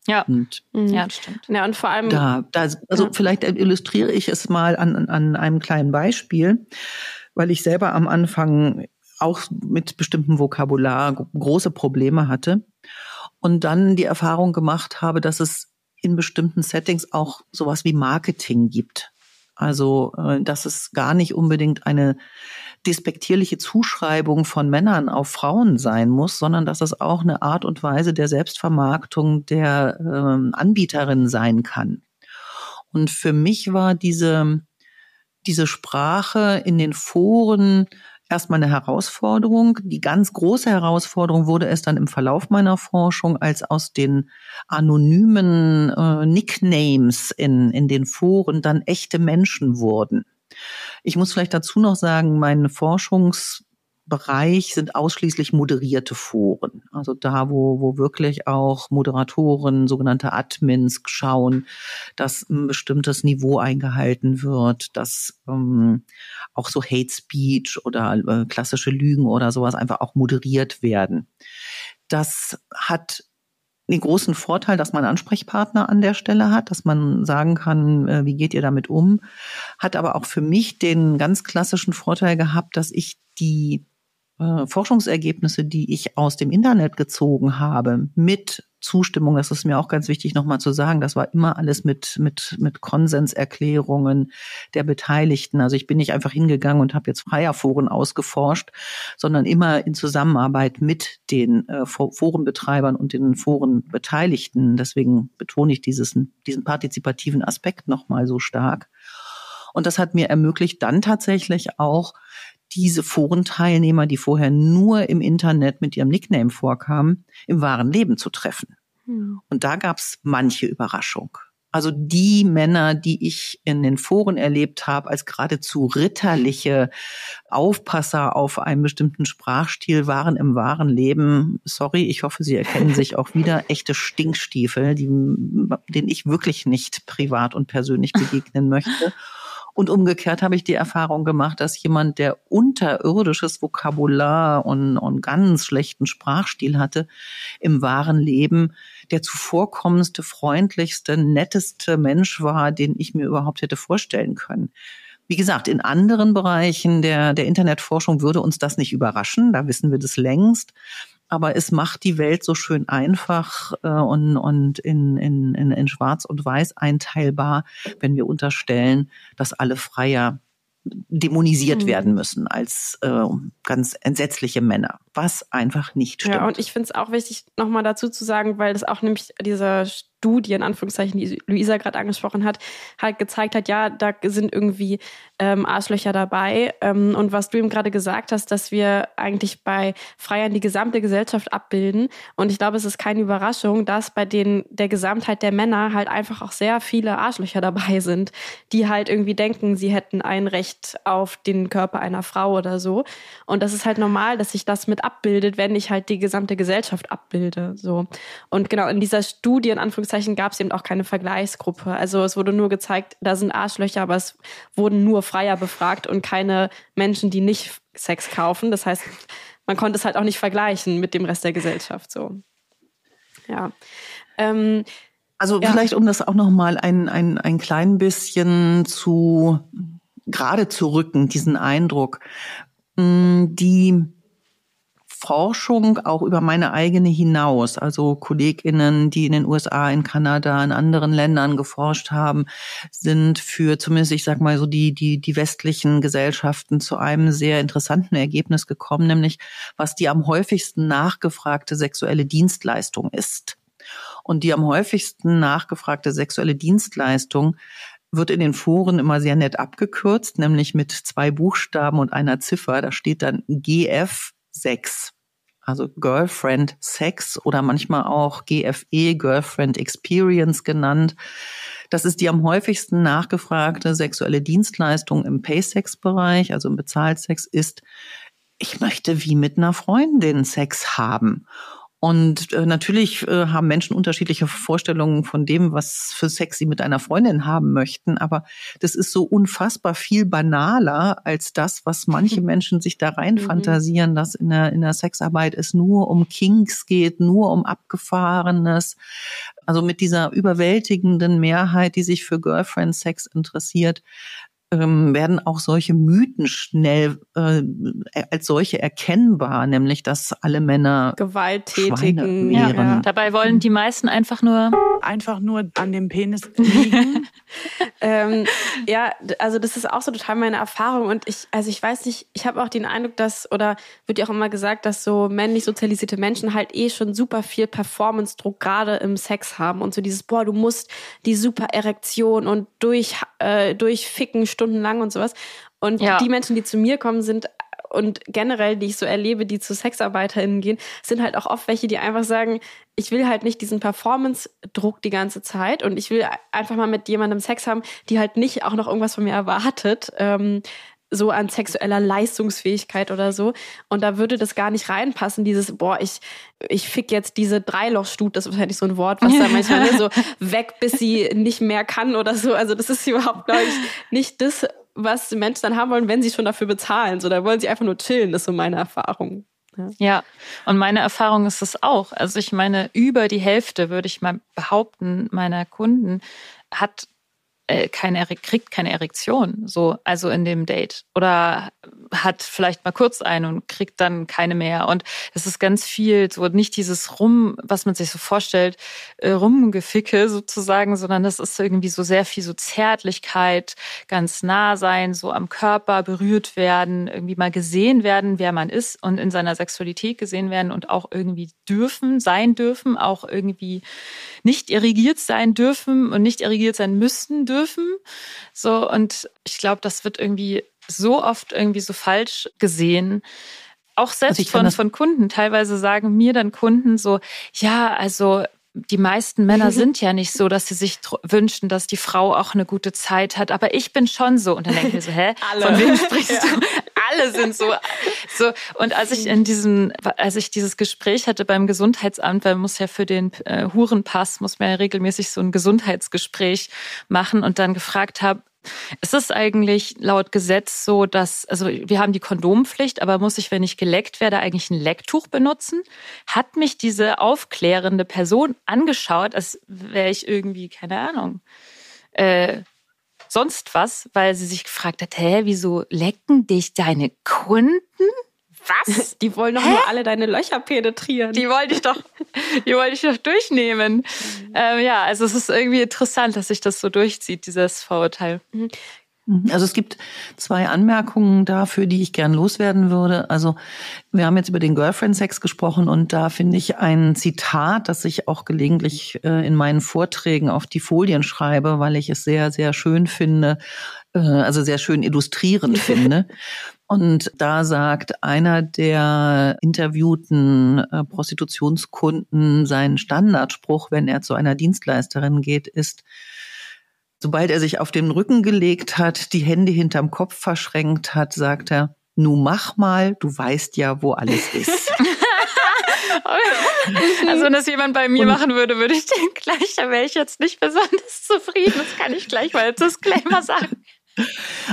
[SPEAKER 2] Ja, und, mhm. ja, stimmt.
[SPEAKER 3] Ja, und vor allem.
[SPEAKER 1] Da, da also ja. vielleicht illustriere ich es mal an, an einem kleinen Beispiel, weil ich selber am Anfang auch mit bestimmtem Vokabular große Probleme hatte und dann die Erfahrung gemacht habe, dass es in bestimmten Settings auch sowas wie Marketing gibt. Also, äh, dass es gar nicht unbedingt eine despektierliche Zuschreibung von Männern auf Frauen sein muss, sondern dass es auch eine Art und Weise der Selbstvermarktung der ähm, Anbieterin sein kann. Und für mich war diese, diese Sprache in den Foren erstmal eine Herausforderung. Die ganz große Herausforderung wurde es dann im Verlauf meiner Forschung, als aus den anonymen äh, Nicknames in, in den Foren dann echte Menschen wurden. Ich muss vielleicht dazu noch sagen, mein Forschungsbereich sind ausschließlich moderierte Foren. Also da, wo, wo wirklich auch Moderatoren, sogenannte Admins schauen, dass ein bestimmtes Niveau eingehalten wird, dass ähm, auch so Hate Speech oder äh, klassische Lügen oder sowas einfach auch moderiert werden. Das hat den großen Vorteil, dass man Ansprechpartner an der Stelle hat, dass man sagen kann, äh, wie geht ihr damit um, hat aber auch für mich den ganz klassischen Vorteil gehabt, dass ich die äh, Forschungsergebnisse, die ich aus dem Internet gezogen habe, mit Zustimmung, das ist mir auch ganz wichtig nochmal zu sagen, das war immer alles mit, mit, mit Konsenserklärungen der Beteiligten. Also ich bin nicht einfach hingegangen und habe jetzt Freierforen ausgeforscht, sondern immer in Zusammenarbeit mit den äh, Forenbetreibern und den Forenbeteiligten. Deswegen betone ich dieses, diesen partizipativen Aspekt nochmal so stark. Und das hat mir ermöglicht, dann tatsächlich auch diese Forenteilnehmer, die vorher nur im Internet mit ihrem Nickname vorkamen, im wahren Leben zu treffen. Hm. Und da gab's manche Überraschung. Also die Männer, die ich in den Foren erlebt habe, als geradezu ritterliche Aufpasser auf einen bestimmten Sprachstil, waren im wahren Leben, sorry, ich hoffe, Sie erkennen sich auch wieder, echte Stinkstiefel, die, denen ich wirklich nicht privat und persönlich begegnen möchte. Und umgekehrt habe ich die Erfahrung gemacht, dass jemand, der unterirdisches Vokabular und, und ganz schlechten Sprachstil hatte, im wahren Leben der zuvorkommendste, freundlichste, netteste Mensch war, den ich mir überhaupt hätte vorstellen können. Wie gesagt, in anderen Bereichen der, der Internetforschung würde uns das nicht überraschen, da wissen wir das längst aber es macht die Welt so schön einfach äh, und, und in, in, in, in Schwarz und Weiß einteilbar, wenn wir unterstellen, dass alle Freier dämonisiert mhm. werden müssen als äh, ganz entsetzliche Männer, was einfach nicht stimmt.
[SPEAKER 3] Ja, und ich finde es auch wichtig, nochmal dazu zu sagen, weil das auch nämlich dieser Studie, in Anführungszeichen, die Luisa gerade angesprochen hat, halt gezeigt hat, ja, da sind irgendwie ähm, Arschlöcher dabei. Ähm, und was du eben gerade gesagt hast, dass wir eigentlich bei Freiern die gesamte Gesellschaft abbilden. Und ich glaube, es ist keine Überraschung, dass bei den der Gesamtheit der Männer halt einfach auch sehr viele Arschlöcher dabei sind, die halt irgendwie denken, sie hätten ein Recht auf den Körper einer Frau oder so. Und das ist halt normal, dass sich das mit abbildet, wenn ich halt die gesamte Gesellschaft abbilde. So. Und genau in dieser Studie, in Anführungszeichen, Anführungszeichen gab es eben auch keine Vergleichsgruppe. Also es wurde nur gezeigt, da sind Arschlöcher, aber es wurden nur Freier befragt und keine Menschen, die nicht Sex kaufen. Das heißt, man konnte es halt auch nicht vergleichen mit dem Rest der Gesellschaft. So, ja. Ähm,
[SPEAKER 1] also ja. vielleicht, um das auch noch mal ein, ein, ein klein bisschen zu gerade zu rücken, diesen Eindruck. Die Forschung auch über meine eigene hinaus, also Kolleginnen, die in den USA, in Kanada, in anderen Ländern geforscht haben, sind für zumindest, ich sag mal so, die, die, die westlichen Gesellschaften zu einem sehr interessanten Ergebnis gekommen, nämlich was die am häufigsten nachgefragte sexuelle Dienstleistung ist. Und die am häufigsten nachgefragte sexuelle Dienstleistung wird in den Foren immer sehr nett abgekürzt, nämlich mit zwei Buchstaben und einer Ziffer. Da steht dann GF 6 also Girlfriend Sex oder manchmal auch GFE, Girlfriend Experience genannt. Das ist die am häufigsten nachgefragte sexuelle Dienstleistung im Pay-Sex-Bereich, also im Bezahlsex, ist, ich möchte wie mit einer Freundin Sex haben. Und äh, natürlich äh, haben Menschen unterschiedliche Vorstellungen von dem, was für Sex sie mit einer Freundin haben möchten. Aber das ist so unfassbar viel banaler als das, was manche <laughs> Menschen sich da rein mhm. fantasieren, dass in der, in der Sexarbeit es nur um Kinks geht, nur um Abgefahrenes. Also mit dieser überwältigenden Mehrheit, die sich für Girlfriend-Sex interessiert, ähm, werden auch solche Mythen schnell äh, als solche erkennbar, nämlich dass alle Männer
[SPEAKER 3] gewalttätigen. Ja, ja.
[SPEAKER 2] Dabei wollen die meisten einfach nur
[SPEAKER 5] einfach nur an dem Penis <laughs> liegen.
[SPEAKER 3] ähm, ja, also das ist auch so total meine Erfahrung und ich, also ich weiß nicht, ich habe auch den Eindruck, dass oder wird ja auch immer gesagt, dass so männlich sozialisierte Menschen halt eh schon super viel Performance-Druck gerade im Sex haben und so dieses, boah, du musst die super Erektion und durch äh, durchficken stundenlang und sowas. Und ja. die Menschen, die zu mir kommen, sind und generell, die ich so erlebe, die zu SexarbeiterInnen gehen, sind halt auch oft welche, die einfach sagen, ich will halt nicht diesen Performance-Druck die ganze Zeit und ich will einfach mal mit jemandem Sex haben, die halt nicht auch noch irgendwas von mir erwartet. Ähm, so an sexueller Leistungsfähigkeit oder so. Und da würde das gar nicht reinpassen, dieses, boah, ich, ich fick jetzt diese Dreilochstut, das ist wahrscheinlich so ein Wort, was da manchmal ne, so <laughs> weg, bis sie nicht mehr kann oder so. Also das ist überhaupt, glaube ich, nicht das, was Menschen dann haben wollen, wenn sie schon dafür bezahlen. So, da wollen sie einfach nur chillen, das ist so meine Erfahrung.
[SPEAKER 2] Ja. ja, und meine Erfahrung ist es auch. Also ich meine, über die Hälfte, würde ich mal behaupten, meiner Kunden hat keine, kriegt keine Erektion, so, also in dem Date. Oder hat vielleicht mal kurz eine und kriegt dann keine mehr. Und es ist ganz viel, so nicht dieses Rum, was man sich so vorstellt, äh, Rumgeficke sozusagen, sondern das ist irgendwie so sehr viel so Zärtlichkeit, ganz nah sein, so am Körper berührt werden, irgendwie mal gesehen werden, wer man ist und in seiner Sexualität gesehen werden und auch irgendwie dürfen, sein dürfen, auch irgendwie nicht irrigiert sein dürfen und nicht irrigiert sein müssen dürfen. So, und ich glaube, das wird irgendwie so oft irgendwie so falsch gesehen. Auch selbst also von, von Kunden. Teilweise sagen mir dann Kunden so, ja, also die meisten Männer sind ja nicht so, dass sie sich wünschen, dass die Frau auch eine gute Zeit hat. Aber ich bin schon so. Und dann denke ich mir so, hä? Alle. Von wem sprichst ja. du? Alle sind so. so. Und als ich in diesem, als ich dieses Gespräch hatte beim Gesundheitsamt, weil man muss ja für den äh, Hurenpass, muss man ja regelmäßig so ein Gesundheitsgespräch machen und dann gefragt habe, ist es eigentlich laut Gesetz so, dass, also wir haben die Kondompflicht, aber muss ich, wenn ich geleckt werde, eigentlich ein Lecktuch benutzen? Hat mich diese aufklärende Person angeschaut, als wäre ich irgendwie, keine Ahnung, äh, sonst was, weil sie sich gefragt hat, hä, wieso lecken dich deine Kunden?
[SPEAKER 3] Was? <laughs> Die wollen doch Hä? nur alle deine Löcher penetrieren.
[SPEAKER 2] Die wollte ich doch, die wollte ich doch durchnehmen. Mhm. Ähm, ja, also es ist irgendwie interessant, dass sich das so durchzieht, dieses Vorurteil. Mhm.
[SPEAKER 1] mhm. Also es gibt zwei Anmerkungen dafür, die ich gern loswerden würde. Also wir haben jetzt über den Girlfriend-Sex gesprochen und da finde ich ein Zitat, das ich auch gelegentlich äh, in meinen Vorträgen auf die Folien schreibe, weil ich es sehr, sehr schön finde, äh, also sehr schön illustrierend <laughs> finde. Und da sagt einer der interviewten äh, Prostitutionskunden, sein Standardspruch, wenn er zu einer Dienstleisterin geht, ist, sobald er sich auf den Rücken gelegt hat, die Hände hinterm Kopf verschränkt hat, sagt er, nu mach mal, du weißt ja, wo alles ist. <laughs> <laughs>
[SPEAKER 2] also wenn das jemand bei mir und machen würde, würde ich <laughs> den gleich, da wäre ich jetzt nicht besonders zufrieden. Das kann ich gleich mal als Disclaimer sagen.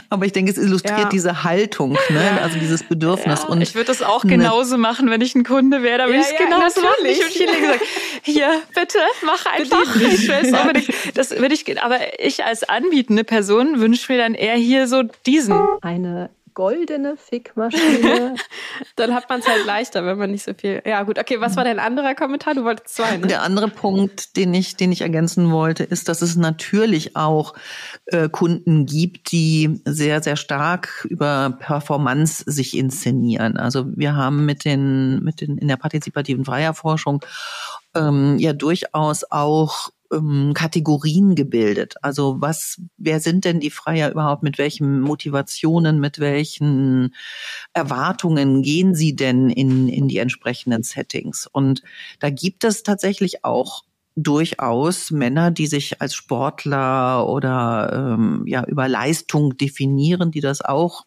[SPEAKER 1] Aber ich denke, es illustriert ja. diese Haltung, ne? also dieses Bedürfnis.
[SPEAKER 2] Ja, und ich würde das auch genauso machen, wenn ich ein Kunde wäre. Da würde ja, ich es genauso machen. Ich würde gesagt, hier, bitte, mach einfach. Ich will unbedingt. <laughs> Das würde ich, aber ich als anbietende Person wünsche mir dann eher hier so diesen.
[SPEAKER 3] Eine goldene Fickmaschine. <laughs> Dann hat man es halt leichter, wenn man nicht so viel. Ja, gut, okay, was war dein anderer Kommentar? Du wolltest zwei, ne?
[SPEAKER 1] Der andere Punkt, den ich, den ich ergänzen wollte, ist, dass es natürlich auch äh, Kunden gibt, die sehr, sehr stark über Performance sich inszenieren. Also wir haben mit den, mit den in der partizipativen Freierforschung ähm, ja durchaus auch ähm, Kategorien gebildet. Also was, wer sind denn die Freier überhaupt? Mit welchen Motivationen, mit welchen Erwartungen gehen sie denn in, in die entsprechenden Settings? Und da gibt es tatsächlich auch durchaus Männer, die sich als Sportler oder ähm, ja über Leistung definieren, die das auch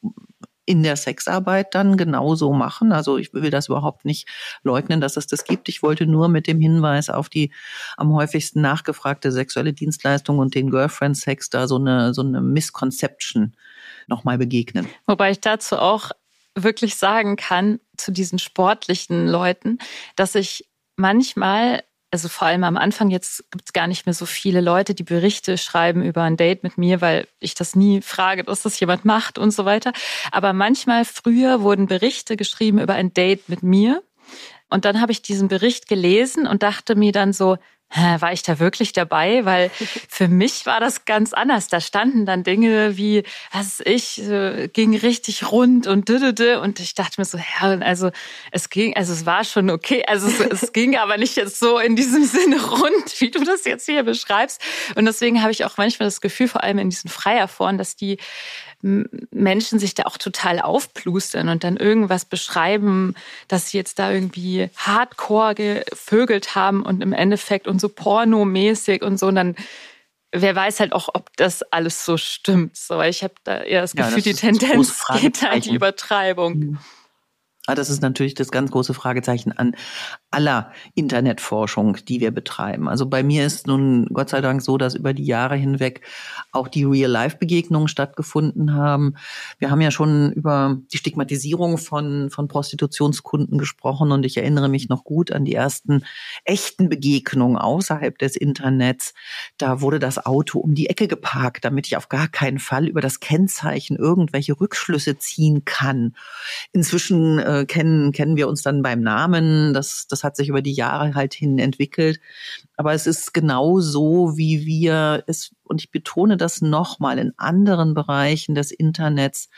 [SPEAKER 1] in der Sexarbeit dann genauso machen. Also ich will das überhaupt nicht leugnen, dass es das gibt. Ich wollte nur mit dem Hinweis auf die am häufigsten nachgefragte sexuelle Dienstleistung und den Girlfriend-Sex da so eine, so eine Misconception nochmal begegnen.
[SPEAKER 2] Wobei ich dazu auch wirklich sagen kann, zu diesen sportlichen Leuten, dass ich manchmal also vor allem am Anfang, jetzt gibt es gar nicht mehr so viele Leute, die Berichte schreiben über ein Date mit mir, weil ich das nie frage, dass das jemand macht und so weiter. Aber manchmal früher wurden Berichte geschrieben über ein Date mit mir. Und dann habe ich diesen Bericht gelesen und dachte mir dann so, war ich da wirklich dabei? Weil <laughs> für mich war das ganz anders. Da standen dann Dinge wie, was ich, ging richtig rund und dü und ich dachte mir so, ja, also es ging, also es war schon okay. Also es, es <laughs> ging aber nicht jetzt so in diesem <laughs> Sinne rund, wie du das jetzt hier beschreibst. Und deswegen habe ich auch manchmal das Gefühl, vor allem in diesen Freierforen, dass die Menschen sich da auch total aufplustern und dann irgendwas beschreiben, dass sie jetzt da irgendwie hardcore gevögelt haben und im Endeffekt und so pornomäßig und so. Und dann wer weiß halt auch, ob das alles so stimmt. So, ich habe da eher das Gefühl, ja, das die Tendenz <laughs> geht halt die Übertreibung. Mhm.
[SPEAKER 1] Ah, das ist natürlich das ganz große Fragezeichen an aller Internetforschung, die wir betreiben. Also bei mir ist nun Gott sei Dank so, dass über die Jahre hinweg auch die Real-Life-Begegnungen stattgefunden haben. Wir haben ja schon über die Stigmatisierung von, von Prostitutionskunden gesprochen und ich erinnere mich noch gut an die ersten echten Begegnungen außerhalb des Internets. Da wurde das Auto um die Ecke geparkt, damit ich auf gar keinen Fall über das Kennzeichen irgendwelche Rückschlüsse ziehen kann. Inzwischen äh, kennen, kennen wir uns dann beim Namen. Das, das hat sich über die Jahre halt hin entwickelt. Aber es ist genau so, wie wir es, und ich betone das nochmal, in anderen Bereichen des Internets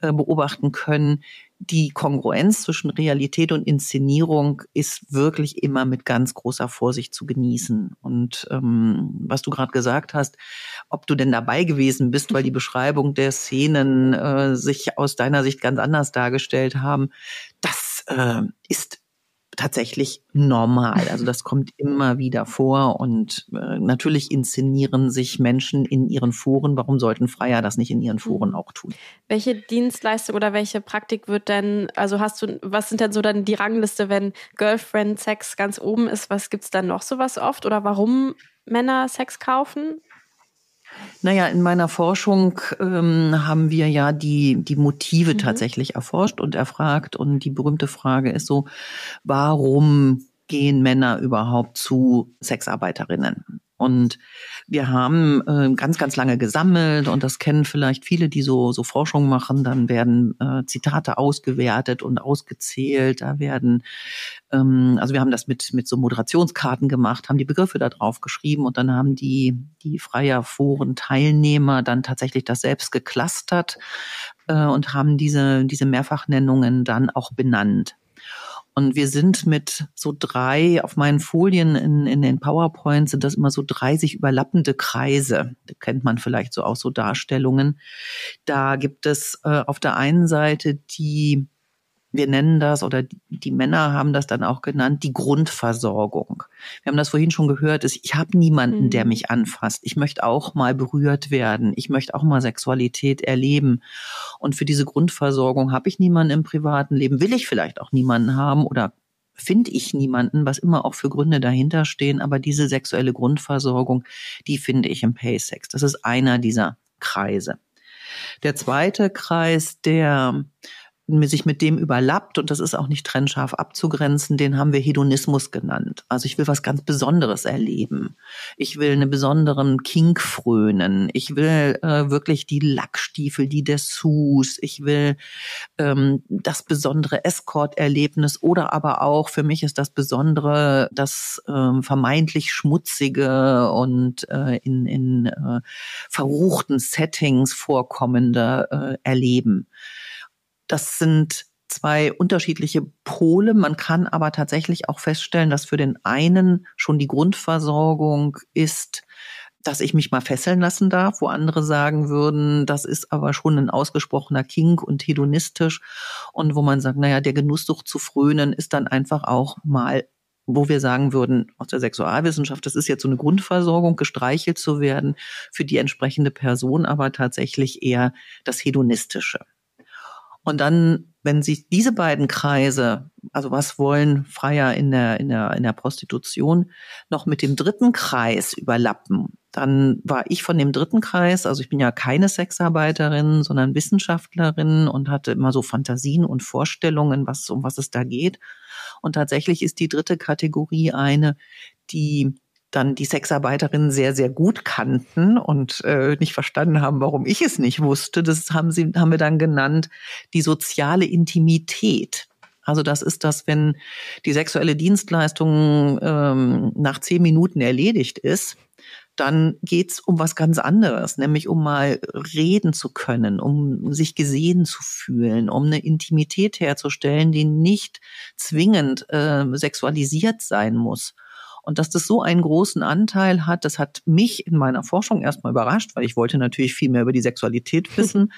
[SPEAKER 1] äh, beobachten können. Die Kongruenz zwischen Realität und Inszenierung ist wirklich immer mit ganz großer Vorsicht zu genießen. Und ähm, was du gerade gesagt hast, ob du denn dabei gewesen bist, weil die Beschreibung der Szenen äh, sich aus deiner Sicht ganz anders dargestellt haben, das äh, ist tatsächlich normal. Also das kommt immer wieder vor und äh, natürlich inszenieren sich Menschen in ihren Foren. Warum sollten Freier das nicht in ihren Foren mhm. auch tun?
[SPEAKER 3] Welche Dienstleistung oder welche Praktik wird denn, also hast du, was sind denn so dann die Rangliste, wenn Girlfriend Sex ganz oben ist? Was gibt's dann noch sowas oft oder warum Männer Sex kaufen?
[SPEAKER 1] Naja, in meiner Forschung ähm, haben wir ja die, die Motive mhm. tatsächlich erforscht und erfragt. Und die berühmte Frage ist so, warum gehen Männer überhaupt zu Sexarbeiterinnen? Und wir haben äh, ganz, ganz lange gesammelt und das kennen vielleicht viele, die so, so Forschung machen. Dann werden äh, Zitate ausgewertet und ausgezählt. Da werden, ähm, also wir haben das mit, mit so Moderationskarten gemacht, haben die Begriffe da drauf geschrieben und dann haben die, die freier Foren Teilnehmer dann tatsächlich das selbst geclustert äh, und haben diese, diese Mehrfachnennungen dann auch benannt. Und wir sind mit so drei, auf meinen Folien in, in den PowerPoints sind das immer so drei sich überlappende Kreise. Da kennt man vielleicht so auch so Darstellungen. Da gibt es äh, auf der einen Seite die wir nennen das oder die Männer haben das dann auch genannt, die Grundversorgung. Wir haben das vorhin schon gehört, ich habe niemanden, der mhm. mich anfasst. Ich möchte auch mal berührt werden. Ich möchte auch mal Sexualität erleben. Und für diese Grundversorgung habe ich niemanden im privaten Leben, will ich vielleicht auch niemanden haben oder finde ich niemanden, was immer auch für Gründe dahinter stehen. Aber diese sexuelle Grundversorgung, die finde ich im Paysex. Das ist einer dieser Kreise. Der zweite Kreis, der sich mit dem überlappt und das ist auch nicht trennscharf abzugrenzen, den haben wir Hedonismus genannt. Also ich will was ganz Besonderes erleben. Ich will einen besonderen Kink frönen. Ich will äh, wirklich die Lackstiefel, die Dessous. Ich will ähm, das besondere Escort-Erlebnis oder aber auch, für mich ist das Besondere, das ähm, vermeintlich schmutzige und äh, in, in äh, verruchten Settings vorkommende äh, Erleben. Das sind zwei unterschiedliche Pole. Man kann aber tatsächlich auch feststellen, dass für den einen schon die Grundversorgung ist, dass ich mich mal fesseln lassen darf, wo andere sagen würden, das ist aber schon ein ausgesprochener Kink und hedonistisch und wo man sagt, naja, der Genusssucht zu frönen ist dann einfach auch mal wo wir sagen würden, aus der Sexualwissenschaft, das ist jetzt so eine Grundversorgung, gestreichelt zu werden für die entsprechende Person, aber tatsächlich eher das Hedonistische. Und dann, wenn sich diese beiden Kreise, also was wollen Freier in der, in der, in der Prostitution, noch mit dem dritten Kreis überlappen, dann war ich von dem dritten Kreis, also ich bin ja keine Sexarbeiterin, sondern Wissenschaftlerin und hatte immer so Fantasien und Vorstellungen, was, um was es da geht. Und tatsächlich ist die dritte Kategorie eine, die dann die Sexarbeiterinnen sehr, sehr gut kannten und äh, nicht verstanden haben, warum ich es nicht wusste. Das haben sie, haben wir dann genannt, die soziale Intimität. Also das ist das, wenn die sexuelle Dienstleistung ähm, nach zehn Minuten erledigt ist, dann geht's um was ganz anderes, nämlich um mal reden zu können, um sich gesehen zu fühlen, um eine Intimität herzustellen, die nicht zwingend äh, sexualisiert sein muss. Und dass das so einen großen Anteil hat, das hat mich in meiner Forschung erstmal überrascht, weil ich wollte natürlich viel mehr über die Sexualität <laughs> wissen.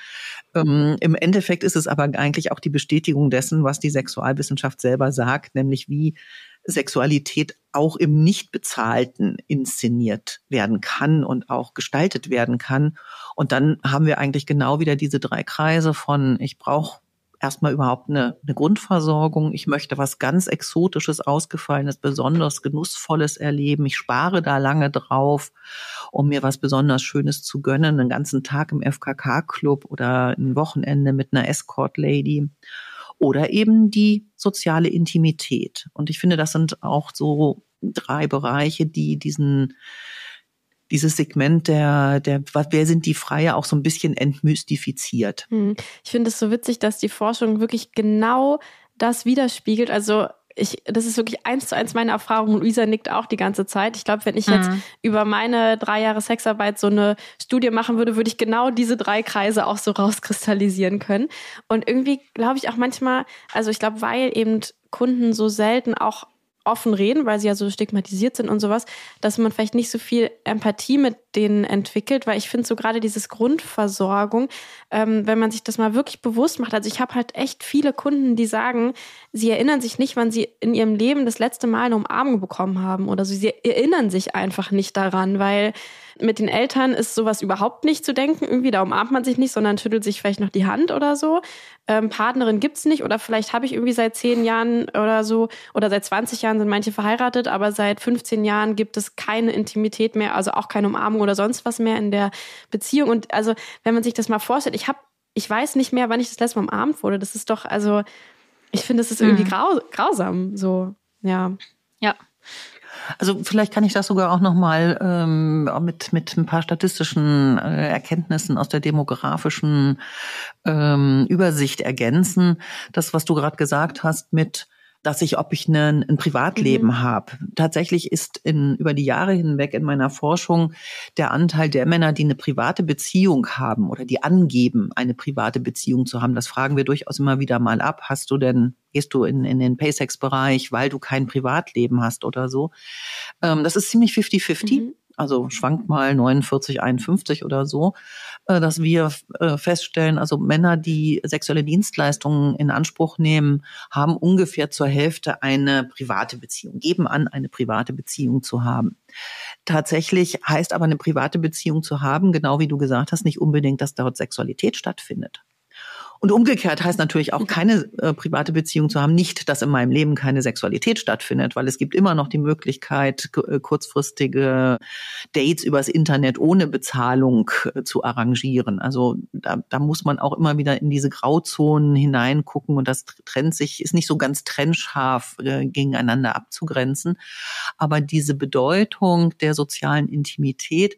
[SPEAKER 1] ähm, Im Endeffekt ist es aber eigentlich auch die Bestätigung dessen, was die Sexualwissenschaft selber sagt, nämlich wie Sexualität auch im Nichtbezahlten inszeniert werden kann und auch gestaltet werden kann. Und dann haben wir eigentlich genau wieder diese drei Kreise von, ich brauche erstmal überhaupt eine, eine Grundversorgung. Ich möchte was ganz Exotisches, Ausgefallenes, besonders Genussvolles erleben. Ich spare da lange drauf, um mir was besonders Schönes zu gönnen. Einen ganzen Tag im FKK-Club oder ein Wochenende mit einer Escort-Lady. Oder eben die soziale Intimität. Und ich finde, das sind auch so drei Bereiche, die diesen dieses Segment der, der, wer sind die Freie auch so ein bisschen entmystifiziert.
[SPEAKER 3] Hm. Ich finde es so witzig, dass die Forschung wirklich genau das widerspiegelt. Also ich, das ist wirklich eins zu eins meine Erfahrung. Luisa nickt auch die ganze Zeit. Ich glaube, wenn ich jetzt mhm. über meine drei Jahre Sexarbeit so eine Studie machen würde, würde ich genau diese drei Kreise auch so rauskristallisieren können. Und irgendwie glaube ich auch manchmal, also ich glaube, weil eben Kunden so selten auch offen reden, weil sie ja so stigmatisiert sind und sowas, dass man vielleicht nicht so viel Empathie mit denen entwickelt, weil ich finde so gerade dieses Grundversorgung, ähm, wenn man sich das mal wirklich bewusst macht, also ich habe halt echt viele Kunden, die sagen, sie erinnern sich nicht, wann sie in ihrem Leben das letzte Mal eine Umarmung bekommen haben oder so, sie erinnern sich einfach nicht daran, weil mit den Eltern ist sowas überhaupt nicht zu denken. Irgendwie, da umarmt man sich nicht, sondern schüttelt sich vielleicht noch die Hand oder so. Ähm, Partnerin gibt's nicht oder vielleicht habe ich irgendwie seit zehn Jahren oder so oder seit 20 Jahren sind manche verheiratet, aber seit 15 Jahren gibt es keine Intimität mehr, also auch keine Umarmung oder sonst was mehr in der Beziehung. Und also, wenn man sich das mal vorstellt, ich habe, ich weiß nicht mehr, wann ich das letzte Mal umarmt wurde. Das ist doch, also, ich finde, das ist irgendwie mhm. grau, grausam, so, ja.
[SPEAKER 2] Ja.
[SPEAKER 1] Also vielleicht kann ich das sogar auch nochmal ähm, mit, mit ein paar statistischen äh, Erkenntnissen aus der demografischen ähm, Übersicht ergänzen. Das, was du gerade gesagt hast mit dass ich, ob ich ein, ein Privatleben mhm. habe. Tatsächlich ist in, über die Jahre hinweg in meiner Forschung der Anteil der Männer, die eine private Beziehung haben oder die angeben, eine private Beziehung zu haben, das fragen wir durchaus immer wieder mal ab. Hast du denn, gehst du in, in den Paysex-Bereich, weil du kein Privatleben hast oder so? Ähm, das ist ziemlich 50-50. Mhm also schwankt mal 49, 51 oder so, äh, dass wir äh, feststellen, also Männer, die sexuelle Dienstleistungen in Anspruch nehmen, haben ungefähr zur Hälfte eine private Beziehung, geben an, eine private Beziehung zu haben. Tatsächlich heißt aber eine private Beziehung zu haben, genau wie du gesagt hast, nicht unbedingt, dass dort Sexualität stattfindet. Und umgekehrt heißt natürlich auch keine äh, private Beziehung zu haben, nicht, dass in meinem Leben keine Sexualität stattfindet, weil es gibt immer noch die Möglichkeit, äh, kurzfristige Dates übers Internet ohne Bezahlung äh, zu arrangieren. Also da, da muss man auch immer wieder in diese Grauzonen hineingucken und das trennt sich, ist nicht so ganz trennscharf äh, gegeneinander abzugrenzen. Aber diese Bedeutung der sozialen Intimität,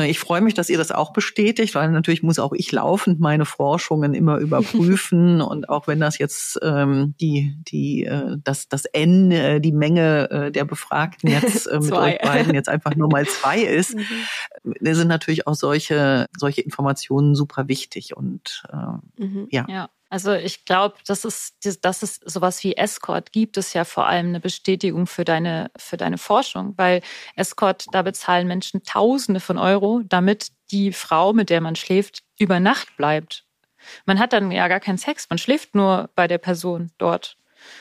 [SPEAKER 1] ich freue mich, dass ihr das auch bestätigt, weil natürlich muss auch ich laufend meine Forschungen immer überprüfen <laughs> und auch wenn das jetzt ähm, die die äh, das das N äh, die Menge äh, der Befragten jetzt äh, mit euch beiden jetzt einfach nur mal zwei <laughs> ist, mhm. sind natürlich auch solche solche Informationen super wichtig und äh, mhm. ja.
[SPEAKER 2] ja. Also ich glaube, das ist, dass es sowas wie Escort gibt, ist ja vor allem eine Bestätigung für deine, für deine Forschung, weil Escort, da bezahlen Menschen Tausende von Euro, damit die Frau, mit der man schläft, über Nacht bleibt. Man hat dann ja gar keinen Sex, man schläft nur bei der Person dort.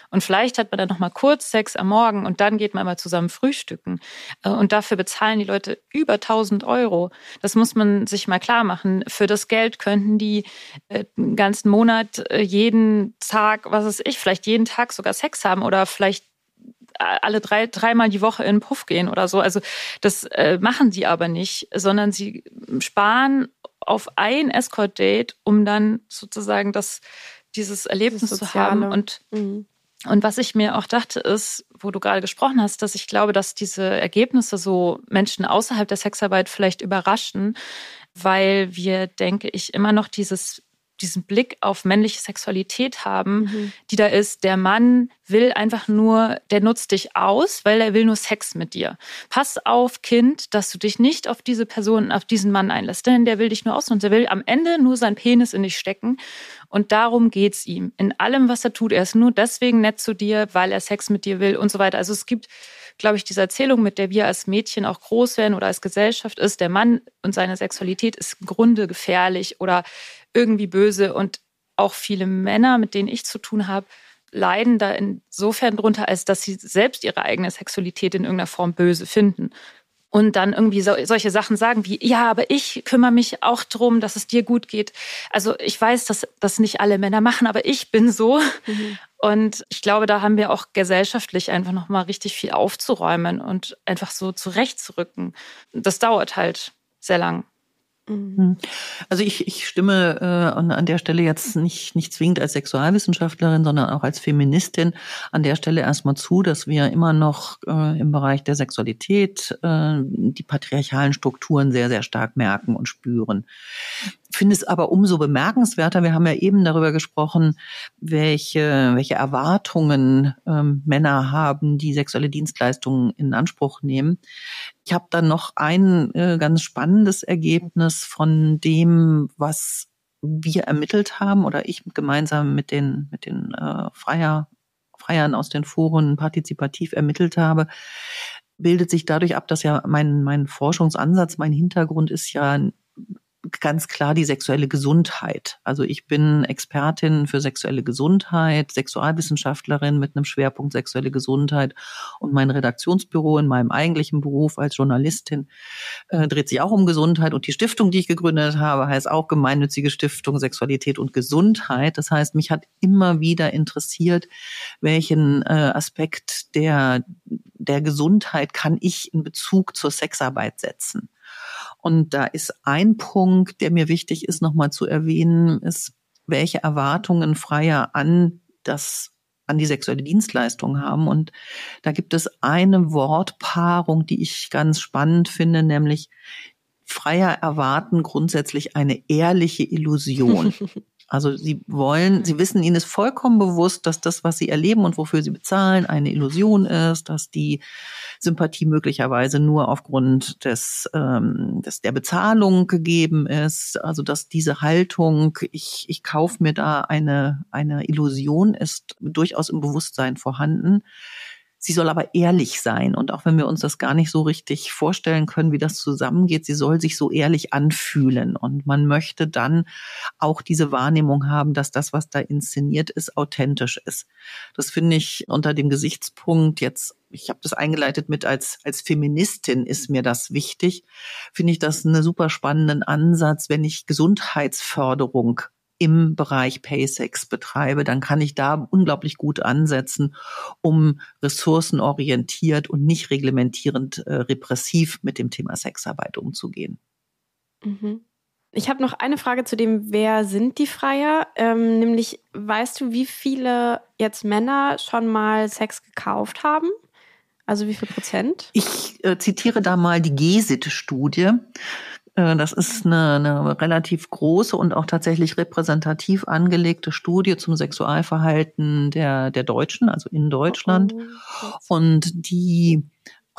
[SPEAKER 2] Und vielleicht hat man dann noch mal kurz Sex am Morgen und dann geht man mal zusammen frühstücken. Äh, und dafür bezahlen die Leute über 1000 Euro. Das muss man sich mal klar machen. Für das Geld könnten die äh, einen ganzen Monat, äh, jeden Tag, was weiß ich, vielleicht jeden Tag sogar Sex haben oder vielleicht alle drei, dreimal die Woche in den Puff gehen oder so. Also das äh, machen sie aber nicht, sondern sie sparen auf ein Escort-Date, um dann sozusagen das, dieses Erlebnis das zu haben. Und, mhm. Und was ich mir auch dachte, ist, wo du gerade gesprochen hast, dass ich glaube, dass diese Ergebnisse so Menschen außerhalb der Sexarbeit vielleicht überraschen, weil wir, denke ich, immer noch dieses diesen Blick auf männliche Sexualität haben, mhm. die da ist. Der Mann will einfach nur, der nutzt dich aus, weil er will nur Sex mit dir. Pass auf, Kind, dass du dich nicht auf diese Person, auf diesen Mann einlässt, denn der will dich nur ausnutzen. Der will am Ende nur seinen Penis in dich stecken. Und darum geht's ihm. In allem, was er tut. Er ist nur deswegen nett zu dir, weil er Sex mit dir will und so weiter. Also es gibt glaube ich, diese Erzählung, mit der wir als Mädchen auch groß werden oder als Gesellschaft ist, der Mann und seine Sexualität ist im Grunde gefährlich oder irgendwie böse. Und auch viele Männer, mit denen ich zu tun habe, leiden da insofern drunter, als dass sie selbst ihre eigene Sexualität in irgendeiner Form böse finden. Und dann irgendwie so, solche Sachen sagen wie, ja, aber ich kümmere mich auch drum, dass es dir gut geht. Also ich weiß, dass das nicht alle Männer machen, aber ich bin so. Mhm. Und ich glaube, da haben wir auch gesellschaftlich einfach nochmal richtig viel aufzuräumen und einfach so zurechtzurücken. Das dauert halt sehr lang.
[SPEAKER 1] Mhm. Also ich, ich stimme äh, an der Stelle jetzt nicht, nicht zwingend als Sexualwissenschaftlerin, sondern auch als Feministin an der Stelle erstmal zu, dass wir immer noch äh, im Bereich der Sexualität äh, die patriarchalen Strukturen sehr, sehr stark merken und spüren finde es aber umso bemerkenswerter. Wir haben ja eben darüber gesprochen, welche, welche Erwartungen ähm, Männer haben, die sexuelle Dienstleistungen in Anspruch nehmen. Ich habe dann noch ein äh, ganz spannendes Ergebnis von dem, was wir ermittelt haben oder ich gemeinsam mit den, mit den äh, Freier, Freiern aus den Foren partizipativ ermittelt habe bildet sich dadurch ab, dass ja mein, mein Forschungsansatz, mein Hintergrund ist ja ganz klar die sexuelle Gesundheit. Also ich bin Expertin für sexuelle Gesundheit, Sexualwissenschaftlerin mit einem Schwerpunkt sexuelle Gesundheit und mein Redaktionsbüro in meinem eigentlichen Beruf als Journalistin äh, dreht sich auch um Gesundheit und die Stiftung, die ich gegründet habe, heißt auch gemeinnützige Stiftung Sexualität und Gesundheit. Das heißt, mich hat immer wieder interessiert, welchen äh, Aspekt der der Gesundheit kann ich in Bezug zur Sexarbeit setzen. Und da ist ein Punkt, der mir wichtig ist, nochmal zu erwähnen, ist, welche Erwartungen Freier an das an die sexuelle Dienstleistung haben. Und da gibt es eine Wortpaarung, die ich ganz spannend finde, nämlich Freier erwarten grundsätzlich eine ehrliche Illusion. <laughs> Also sie wollen, sie wissen, ihnen ist vollkommen bewusst, dass das, was sie erleben und wofür sie bezahlen, eine Illusion ist, dass die Sympathie möglicherweise nur aufgrund des, ähm, des der Bezahlung gegeben ist. Also dass diese Haltung, ich, ich kaufe mir da eine, eine Illusion, ist durchaus im Bewusstsein vorhanden. Sie soll aber ehrlich sein. Und auch wenn wir uns das gar nicht so richtig vorstellen können, wie das zusammengeht, sie soll sich so ehrlich anfühlen. Und man möchte dann auch diese Wahrnehmung haben, dass das, was da inszeniert ist, authentisch ist. Das finde ich unter dem Gesichtspunkt jetzt ich habe das eingeleitet mit als als Feministin ist mir das wichtig, finde ich das einen super spannenden Ansatz, wenn ich Gesundheitsförderung im Bereich PaySex betreibe, dann kann ich da unglaublich gut ansetzen, um ressourcenorientiert und nicht reglementierend äh, repressiv mit dem Thema Sexarbeit umzugehen.
[SPEAKER 3] Mhm. Ich habe noch eine Frage zu dem, wer sind die Freier? Ähm, nämlich, weißt du, wie viele jetzt Männer schon mal Sex gekauft haben? Also wie viel Prozent?
[SPEAKER 1] Ich äh, zitiere da mal die GESIT-Studie. Äh, das ist eine, eine relativ große und auch tatsächlich repräsentativ angelegte Studie zum Sexualverhalten der, der Deutschen, also in Deutschland. Oh, und die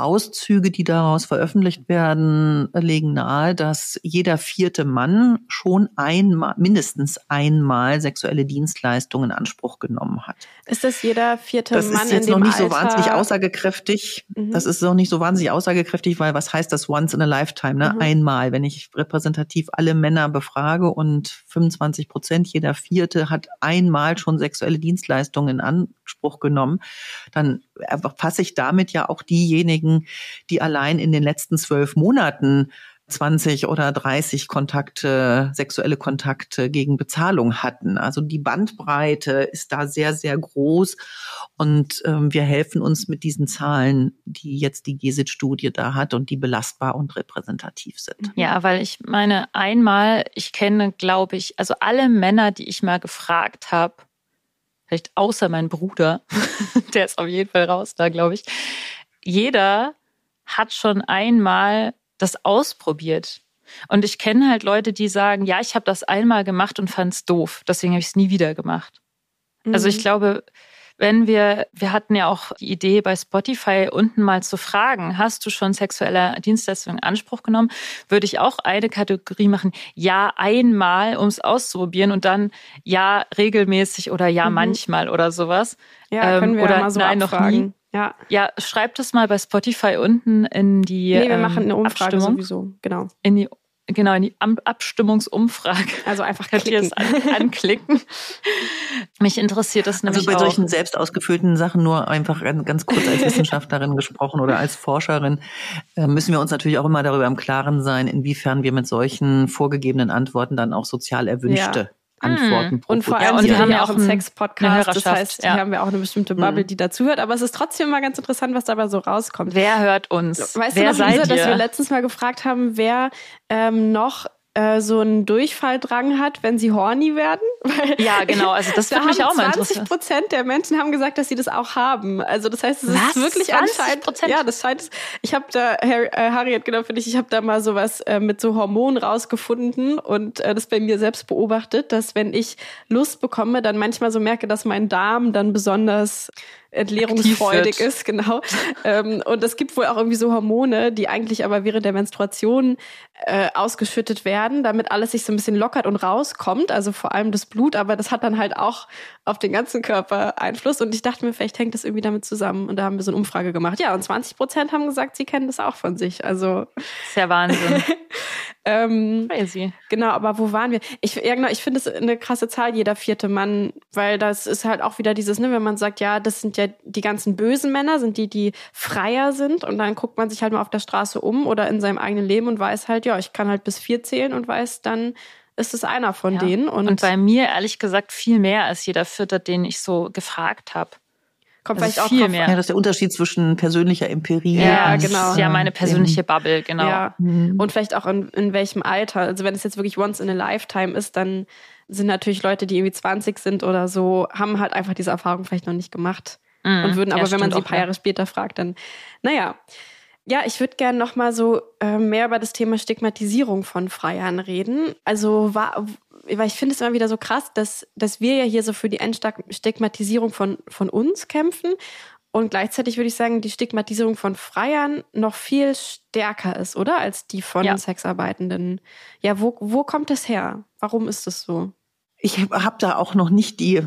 [SPEAKER 1] Auszüge, die daraus veröffentlicht werden, legen nahe, dass jeder vierte Mann schon einmal, mindestens einmal sexuelle Dienstleistungen in Anspruch genommen hat.
[SPEAKER 3] Ist das jeder vierte
[SPEAKER 1] das
[SPEAKER 3] Mann?
[SPEAKER 1] Das ist jetzt
[SPEAKER 3] noch
[SPEAKER 1] nicht
[SPEAKER 3] Alter?
[SPEAKER 1] so wahnsinnig aussagekräftig. Mhm. Das ist noch nicht so wahnsinnig aussagekräftig, weil was heißt das once in a lifetime, ne? Mhm. Einmal. Wenn ich repräsentativ alle Männer befrage und 25 Prozent jeder vierte hat einmal schon sexuelle Dienstleistungen in Anspruch genommen, dann fasse ich damit ja auch diejenigen, die allein in den letzten zwölf Monaten 20 oder 30 Kontakte, sexuelle Kontakte gegen Bezahlung hatten. Also die Bandbreite ist da sehr, sehr groß. Und ähm, wir helfen uns mit diesen Zahlen, die jetzt die GESIT-Studie da hat und die belastbar und repräsentativ sind.
[SPEAKER 2] Ja, weil ich meine, einmal, ich kenne, glaube ich, also alle Männer, die ich mal gefragt habe, vielleicht außer mein Bruder, <laughs> der ist auf jeden Fall raus da, glaube ich, jeder hat schon einmal das ausprobiert. Und ich kenne halt Leute, die sagen, ja, ich habe das einmal gemacht und fand es doof, deswegen habe ich es nie wieder gemacht. Mhm. Also ich mhm. glaube, wenn wir, wir hatten ja auch die Idee bei Spotify unten mal zu fragen, hast du schon sexuelle Dienstleistungen in Anspruch genommen, würde ich auch eine Kategorie machen, ja einmal, um es auszuprobieren und dann ja regelmäßig oder ja mhm. manchmal oder sowas.
[SPEAKER 3] Ja, können wir ähm, oder ja mal so nein, abfragen. noch nie.
[SPEAKER 2] Ja. Ja, schreibt das mal bei Spotify unten in die.
[SPEAKER 3] Nee, wir ähm, machen eine Umfrage sowieso, genau.
[SPEAKER 2] In die genau in die Abstimmungsumfrage.
[SPEAKER 3] Also einfach klicken.
[SPEAKER 2] An, anklicken. Mich interessiert das nämlich
[SPEAKER 1] Also bei
[SPEAKER 2] auch.
[SPEAKER 1] solchen selbst ausgefüllten Sachen nur einfach ganz kurz als <laughs> Wissenschaftlerin gesprochen oder als Forscherin äh, müssen wir uns natürlich auch immer darüber im Klaren sein, inwiefern wir mit solchen vorgegebenen Antworten dann auch sozial erwünschte ja. Antworten.
[SPEAKER 3] Mm. Und vor allem, ja, und Sie haben ja auch einen Sex-Podcast, das heißt, ja. hier haben wir auch eine bestimmte Bubble, die dazuhört. Aber es ist trotzdem mal ganz interessant, was dabei so rauskommt.
[SPEAKER 2] Wer hört uns?
[SPEAKER 3] Weißt
[SPEAKER 2] wer
[SPEAKER 3] du noch, Lisa, dass wir letztens mal gefragt haben, wer ähm, noch äh, so einen Durchfalldrang hat, wenn sie horny werden. <laughs>
[SPEAKER 2] Weil ja, genau. Also das würde mich auch mal interessieren.
[SPEAKER 3] 20 Prozent der Menschen haben gesagt, dass sie das auch haben. Also das heißt, es ist wirklich
[SPEAKER 2] 20%?
[SPEAKER 3] anscheinend. Ja, das scheint. Ich habe da Harry, äh, Harriet genau finde ich. Ich habe da mal sowas äh, mit so Hormonen rausgefunden und äh, das bei mir selbst beobachtet, dass wenn ich Lust bekomme, dann manchmal so merke, dass mein Darm dann besonders entleerungsfreudig ist, genau. ähm, und es gibt wohl auch irgendwie so Hormone, die eigentlich aber während der Menstruation äh, ausgeschüttet werden, damit alles sich so ein bisschen lockert und rauskommt, also vor allem das Blut, aber das hat dann halt auch auf den ganzen Körper Einfluss und ich dachte mir, vielleicht hängt das irgendwie damit zusammen und da haben wir so eine Umfrage gemacht. Ja, und 20 Prozent haben gesagt, sie kennen das auch von sich, also.
[SPEAKER 2] Das ist ja Wahnsinn. <laughs>
[SPEAKER 3] ähm,
[SPEAKER 2] Crazy.
[SPEAKER 3] Genau, aber wo waren wir? Ich, ja, genau, ich finde es eine krasse Zahl, jeder vierte Mann, weil das ist halt auch wieder dieses, ne, wenn man sagt, ja, das sind ja die ganzen bösen Männer, sind die, die freier sind und dann guckt man sich halt mal auf der Straße um oder in seinem eigenen Leben und weiß halt, ja, ich kann halt bis vier zählen und weiß dann, ist es einer von
[SPEAKER 2] ja.
[SPEAKER 3] denen.
[SPEAKER 2] Und, und bei mir ehrlich gesagt viel mehr als jeder Vierte, den ich so gefragt habe.
[SPEAKER 3] Kommt also vielleicht auch
[SPEAKER 2] viel mehr.
[SPEAKER 1] Ja, das ist der Unterschied zwischen persönlicher Empirie.
[SPEAKER 3] Ja, genau.
[SPEAKER 2] Ja, meine persönliche Bubble, genau.
[SPEAKER 3] Ja. Mhm. Und vielleicht auch in, in welchem Alter. Also wenn es jetzt wirklich once in a lifetime ist, dann sind natürlich Leute, die irgendwie 20 sind oder so, haben halt einfach diese Erfahrung vielleicht noch nicht gemacht. Mhm. Und würden aber, ja, wenn man sie ein paar Jahre später fragt, dann, naja. Ja, ich würde gerne noch mal so äh, mehr über das Thema Stigmatisierung von Freiern reden. Also war, weil ich finde es immer wieder so krass, dass, dass wir ja hier so für die Entstigmatisierung von, von uns kämpfen und gleichzeitig würde ich sagen, die Stigmatisierung von Freiern noch viel stärker ist, oder? Als die von ja. Sexarbeitenden. Ja, wo, wo kommt das her? Warum ist das so?
[SPEAKER 1] Ich habe da auch noch nicht die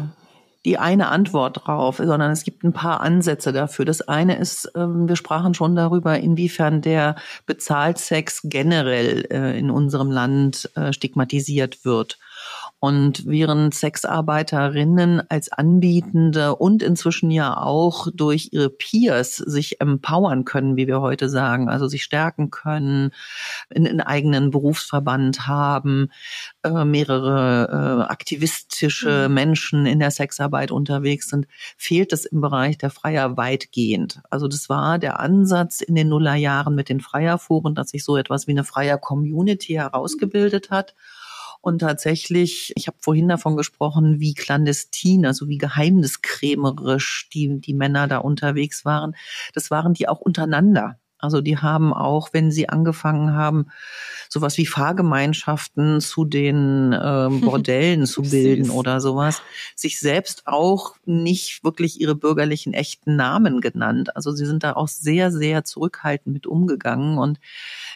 [SPEAKER 1] die eine Antwort drauf, sondern es gibt ein paar Ansätze dafür. Das eine ist, ähm, wir sprachen schon darüber, inwiefern der Bezahlsex generell äh, in unserem Land äh, stigmatisiert wird. Und während Sexarbeiterinnen als Anbietende und inzwischen ja auch durch ihre Peers sich empowern können, wie wir heute sagen, also sich stärken können, einen eigenen Berufsverband haben, äh, mehrere äh, aktivistische mhm. Menschen in der Sexarbeit unterwegs sind, fehlt es im Bereich der Freier weitgehend. Also das war der Ansatz in den Nullerjahren mit den Freierforen, dass sich so etwas wie eine Freier Community herausgebildet hat. Und tatsächlich, ich habe vorhin davon gesprochen, wie clandestin, also wie geheimniskrämerisch die, die Männer da unterwegs waren. Das waren die auch untereinander. Also die haben auch, wenn sie angefangen haben, sowas wie Fahrgemeinschaften zu den ähm, <laughs> Bordellen zu bilden oder sowas, sich selbst auch nicht wirklich ihre bürgerlichen echten Namen genannt. Also sie sind da auch sehr, sehr zurückhaltend mit umgegangen. Und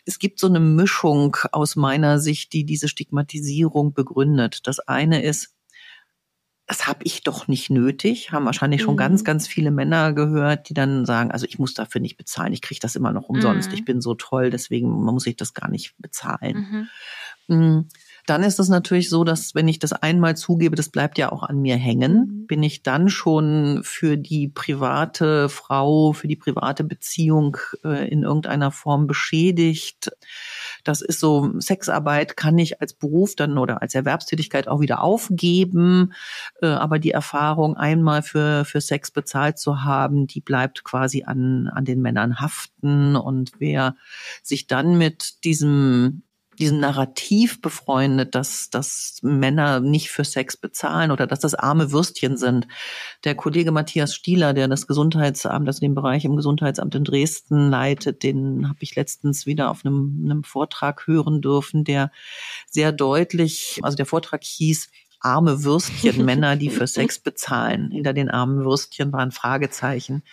[SPEAKER 1] es gibt so eine Mischung aus meiner Sicht, die diese Stigmatisierung begründet. Das eine ist, das habe ich doch nicht nötig. Haben wahrscheinlich schon mhm. ganz, ganz viele Männer gehört, die dann sagen, also ich muss dafür nicht bezahlen, ich kriege das immer noch umsonst, mhm. ich bin so toll, deswegen muss ich das gar nicht bezahlen. Mhm. Mm, dann ist es natürlich so, dass wenn ich das einmal zugebe, das bleibt ja auch an mir hängen, mhm. bin ich dann schon für die private Frau, für die private Beziehung äh, in irgendeiner Form beschädigt das ist so, Sexarbeit kann ich als Beruf dann oder als Erwerbstätigkeit auch wieder aufgeben. Äh, aber die Erfahrung, einmal für, für Sex bezahlt zu haben, die bleibt quasi an, an den Männern haften. Und wer sich dann mit diesem diesem Narrativ befreundet, dass, dass Männer nicht für Sex bezahlen oder dass das arme Würstchen sind. Der Kollege Matthias Stieler, der das Gesundheitsamt, also den Bereich im Gesundheitsamt in Dresden leitet, den habe ich letztens wieder auf einem, einem Vortrag hören dürfen, der sehr deutlich, also der Vortrag hieß, arme Würstchen, <laughs> Männer, die für Sex bezahlen. Hinter den armen Würstchen waren Fragezeichen.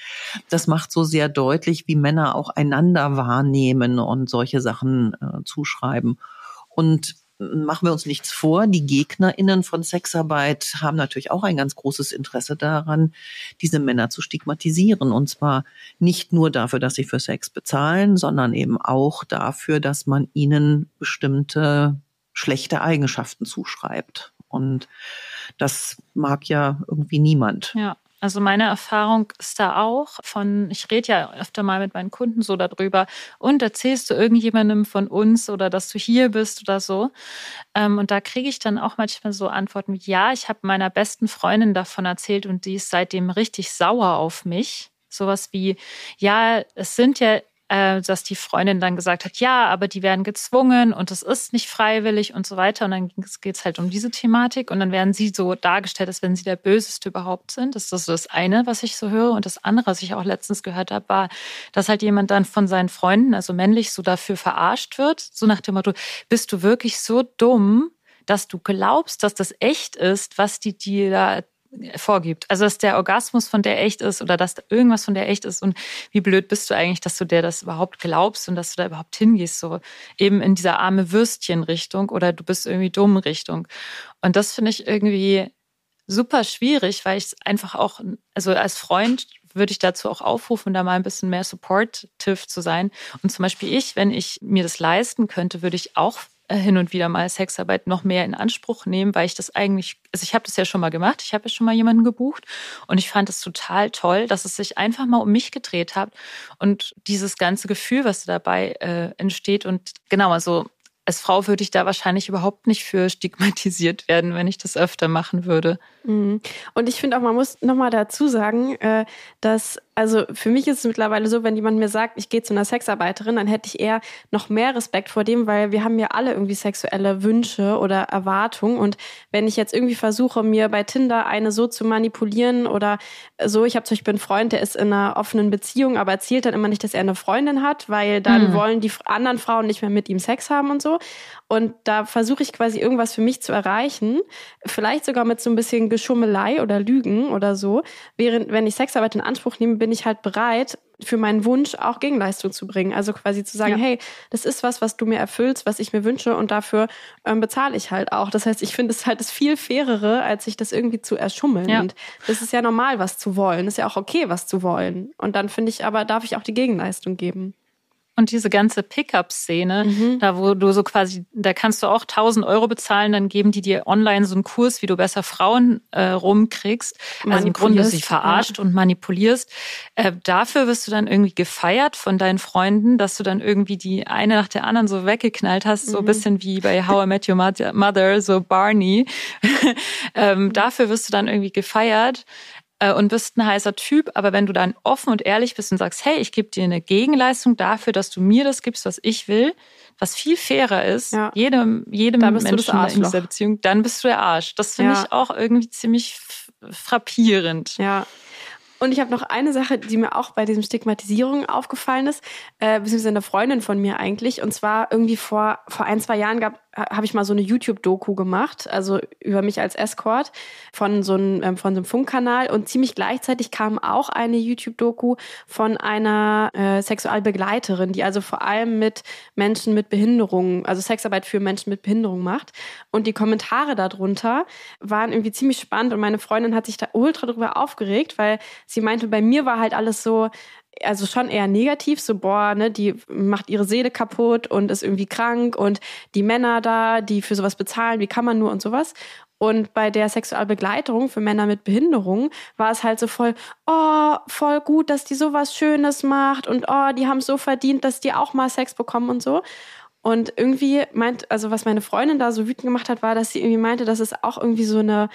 [SPEAKER 1] Das macht so sehr deutlich, wie Männer auch einander wahrnehmen und solche Sachen äh, zuschreiben. Und machen wir uns nichts vor, die GegnerInnen von Sexarbeit haben natürlich auch ein ganz großes Interesse daran, diese Männer zu stigmatisieren. Und zwar nicht nur dafür, dass sie für Sex bezahlen, sondern eben auch dafür, dass man ihnen bestimmte schlechte Eigenschaften zuschreibt. Und das mag ja irgendwie niemand.
[SPEAKER 2] Ja. Also meine Erfahrung ist da auch von, ich rede ja öfter mal mit meinen Kunden so darüber und erzählst du irgendjemandem von uns oder dass du hier bist oder so. Ähm, und da kriege ich dann auch manchmal so Antworten wie, ja, ich habe meiner besten Freundin davon erzählt und die ist seitdem richtig sauer auf mich. Sowas wie, ja, es sind ja äh, dass die Freundin dann gesagt hat, ja, aber die werden gezwungen und es ist nicht freiwillig und so weiter. Und dann geht es halt um diese Thematik und dann werden sie so dargestellt, als wenn sie der Böseste überhaupt sind. Das ist das eine, was ich so höre. Und das andere, was ich auch letztens gehört habe, war, dass halt jemand dann von seinen Freunden, also männlich, so dafür verarscht wird. So nach dem Motto, bist du wirklich so dumm, dass du glaubst, dass das echt ist, was die dir da vorgibt. Also dass der Orgasmus von der echt ist oder dass irgendwas von der echt ist und wie blöd bist du eigentlich, dass du der das überhaupt glaubst und dass du da überhaupt hingehst, so eben in dieser arme Würstchen-Richtung oder du bist irgendwie dumm Richtung. Und das finde ich irgendwie super schwierig, weil ich es einfach auch, also als Freund würde ich dazu auch aufrufen, da mal ein bisschen mehr supportive zu sein. Und zum Beispiel ich, wenn ich mir das leisten könnte, würde ich auch hin und wieder mal Sexarbeit noch mehr in Anspruch nehmen, weil ich das eigentlich, also ich habe das ja schon mal gemacht, ich habe ja schon mal jemanden gebucht und ich fand es total toll, dass es sich einfach mal um mich gedreht hat und dieses ganze Gefühl, was dabei äh, entsteht und genau, also als Frau würde ich da wahrscheinlich überhaupt nicht für <laughs> stigmatisiert werden, wenn ich das öfter machen würde.
[SPEAKER 3] Mhm. Und ich finde auch, man muss nochmal dazu sagen, äh, dass also für mich ist es mittlerweile so, wenn jemand mir sagt, ich gehe zu einer Sexarbeiterin, dann hätte ich eher noch mehr Respekt vor dem, weil wir haben ja alle irgendwie sexuelle Wünsche oder Erwartungen. Und wenn ich jetzt irgendwie versuche, mir bei Tinder eine so zu manipulieren oder so, ich habe zum Beispiel einen Freund, der ist in einer offenen Beziehung, aber erzählt dann immer nicht, dass er eine Freundin hat, weil dann mhm. wollen die anderen Frauen nicht mehr mit ihm Sex haben und so. Und da versuche ich quasi irgendwas für mich zu erreichen, vielleicht sogar mit so ein bisschen Geschummelei oder Lügen oder so. Während, wenn ich Sexarbeit in Anspruch nehme, bin ich halt bereit, für meinen Wunsch auch Gegenleistung zu bringen. Also quasi zu sagen, ja. hey, das ist was, was du mir erfüllst, was ich mir wünsche und dafür ähm, bezahle ich halt auch. Das heißt, ich finde es halt das viel fairere, als sich das irgendwie zu erschummeln. Ja. Und das ist ja normal, was zu wollen. Das ist ja auch okay, was zu wollen. Und dann finde ich aber, darf ich auch die Gegenleistung geben.
[SPEAKER 2] Und diese ganze Pickup-Szene, mhm. da wo du so quasi, da kannst du auch 1000 Euro bezahlen, dann geben die dir online so einen Kurs, wie du besser Frauen äh, rumkriegst. Also im Grunde sie verarscht ja. und manipulierst. Äh, dafür wirst du dann irgendwie gefeiert von deinen Freunden, dass du dann irgendwie die eine nach der anderen so weggeknallt hast, mhm. so ein bisschen wie bei How I Met Your Mother, so Barney. <laughs> ähm, mhm. dafür wirst du dann irgendwie gefeiert äh, und bist ein heißer Typ, aber wenn du dann offen und ehrlich bist und sagst, hey, ich gebe dir eine Gegenleistung dafür, dass du mir das gibst, was ich will, was viel fairer ist, ja. jedem, jedem Menschen in dieser Beziehung, dann bist du der Arsch. Das finde ja. ich auch irgendwie ziemlich frappierend.
[SPEAKER 3] Ja. Und ich habe noch eine Sache, die mir auch bei diesem Stigmatisierung aufgefallen ist, äh, beziehungsweise eine Freundin von mir eigentlich. Und zwar irgendwie vor, vor ein, zwei Jahren gab, habe ich mal so eine YouTube-Doku gemacht, also über mich als Escort von so einem, ähm, von so einem Funkkanal. Und ziemlich gleichzeitig kam auch eine YouTube-Doku von einer äh, Sexualbegleiterin, die also vor allem mit Menschen mit Behinderungen, also Sexarbeit für Menschen mit Behinderung macht. Und die Kommentare darunter waren irgendwie ziemlich spannend und meine Freundin hat sich da ultra drüber aufgeregt, weil sie meinte, bei mir war halt alles so, also schon eher negativ, so boah, ne, die macht ihre Seele kaputt und ist irgendwie krank und die Männer da, die für sowas bezahlen, wie kann man nur und sowas. Und bei der Sexualbegleitung für Männer mit Behinderung war es halt so voll, oh, voll gut, dass die sowas Schönes macht und oh, die haben so verdient, dass die auch mal Sex bekommen und so. Und irgendwie meint, also was meine Freundin da so wütend gemacht hat, war, dass sie irgendwie meinte, dass es auch irgendwie so eine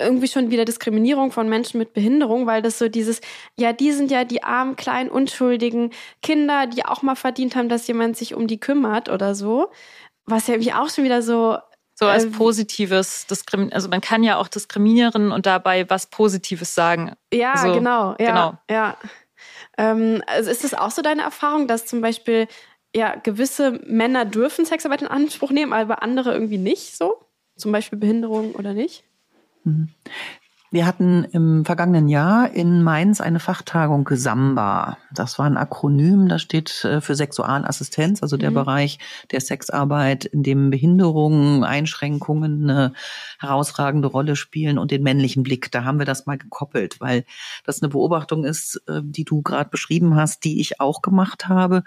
[SPEAKER 3] irgendwie schon wieder Diskriminierung von Menschen mit Behinderung, weil das so dieses, ja, die sind ja die armen, kleinen, unschuldigen Kinder, die auch mal verdient haben, dass jemand sich um die kümmert oder so. Was ja irgendwie auch schon wieder so.
[SPEAKER 2] So als äh, positives Diskrimin also man kann ja auch diskriminieren und dabei was Positives sagen.
[SPEAKER 3] Ja,
[SPEAKER 2] also,
[SPEAKER 3] genau, ja, genau. Ja. Ähm, also ist das auch so deine Erfahrung, dass zum Beispiel ja gewisse Männer dürfen Sexarbeit in Anspruch nehmen, aber andere irgendwie nicht so? Zum Beispiel Behinderung oder nicht?
[SPEAKER 1] Mhm. Wir hatten im vergangenen Jahr in Mainz eine Fachtagung Samba. Das war ein Akronym, das steht äh, für Sexualassistenz, also der mhm. Bereich der Sexarbeit, in dem Behinderungen, Einschränkungen eine herausragende Rolle spielen und den männlichen Blick. Da haben wir das mal gekoppelt, weil das eine Beobachtung ist, äh, die du gerade beschrieben hast, die ich auch gemacht habe,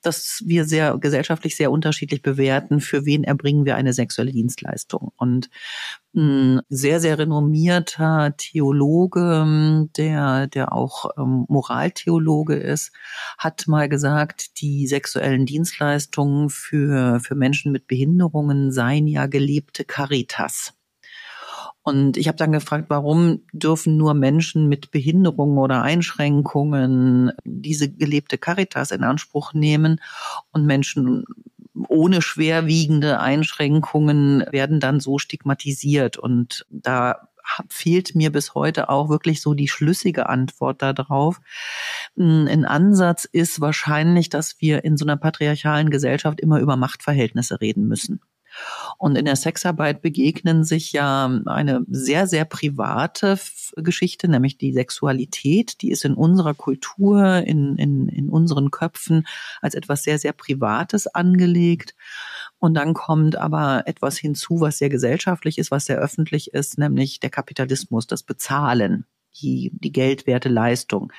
[SPEAKER 1] dass wir sehr gesellschaftlich sehr unterschiedlich bewerten, für wen erbringen wir eine sexuelle Dienstleistung. Und ein sehr, sehr renommierter Theologe, der, der auch ähm, Moraltheologe ist, hat mal gesagt, die sexuellen Dienstleistungen für, für Menschen mit Behinderungen seien ja gelebte Caritas. Und ich habe dann gefragt, warum dürfen nur Menschen mit Behinderungen oder Einschränkungen diese gelebte Caritas in Anspruch nehmen und Menschen ohne schwerwiegende Einschränkungen werden dann so stigmatisiert. Und da fehlt mir bis heute auch wirklich so die schlüssige Antwort darauf. Ein Ansatz ist wahrscheinlich, dass wir in so einer patriarchalen Gesellschaft immer über Machtverhältnisse reden müssen. Und in der Sexarbeit begegnen sich ja eine sehr, sehr private Geschichte, nämlich die Sexualität. Die ist in unserer Kultur, in, in, in unseren Köpfen als etwas sehr, sehr Privates angelegt. Und dann kommt aber etwas hinzu, was sehr gesellschaftlich ist, was sehr öffentlich ist, nämlich der Kapitalismus, das Bezahlen die, die geldwerte Leistung.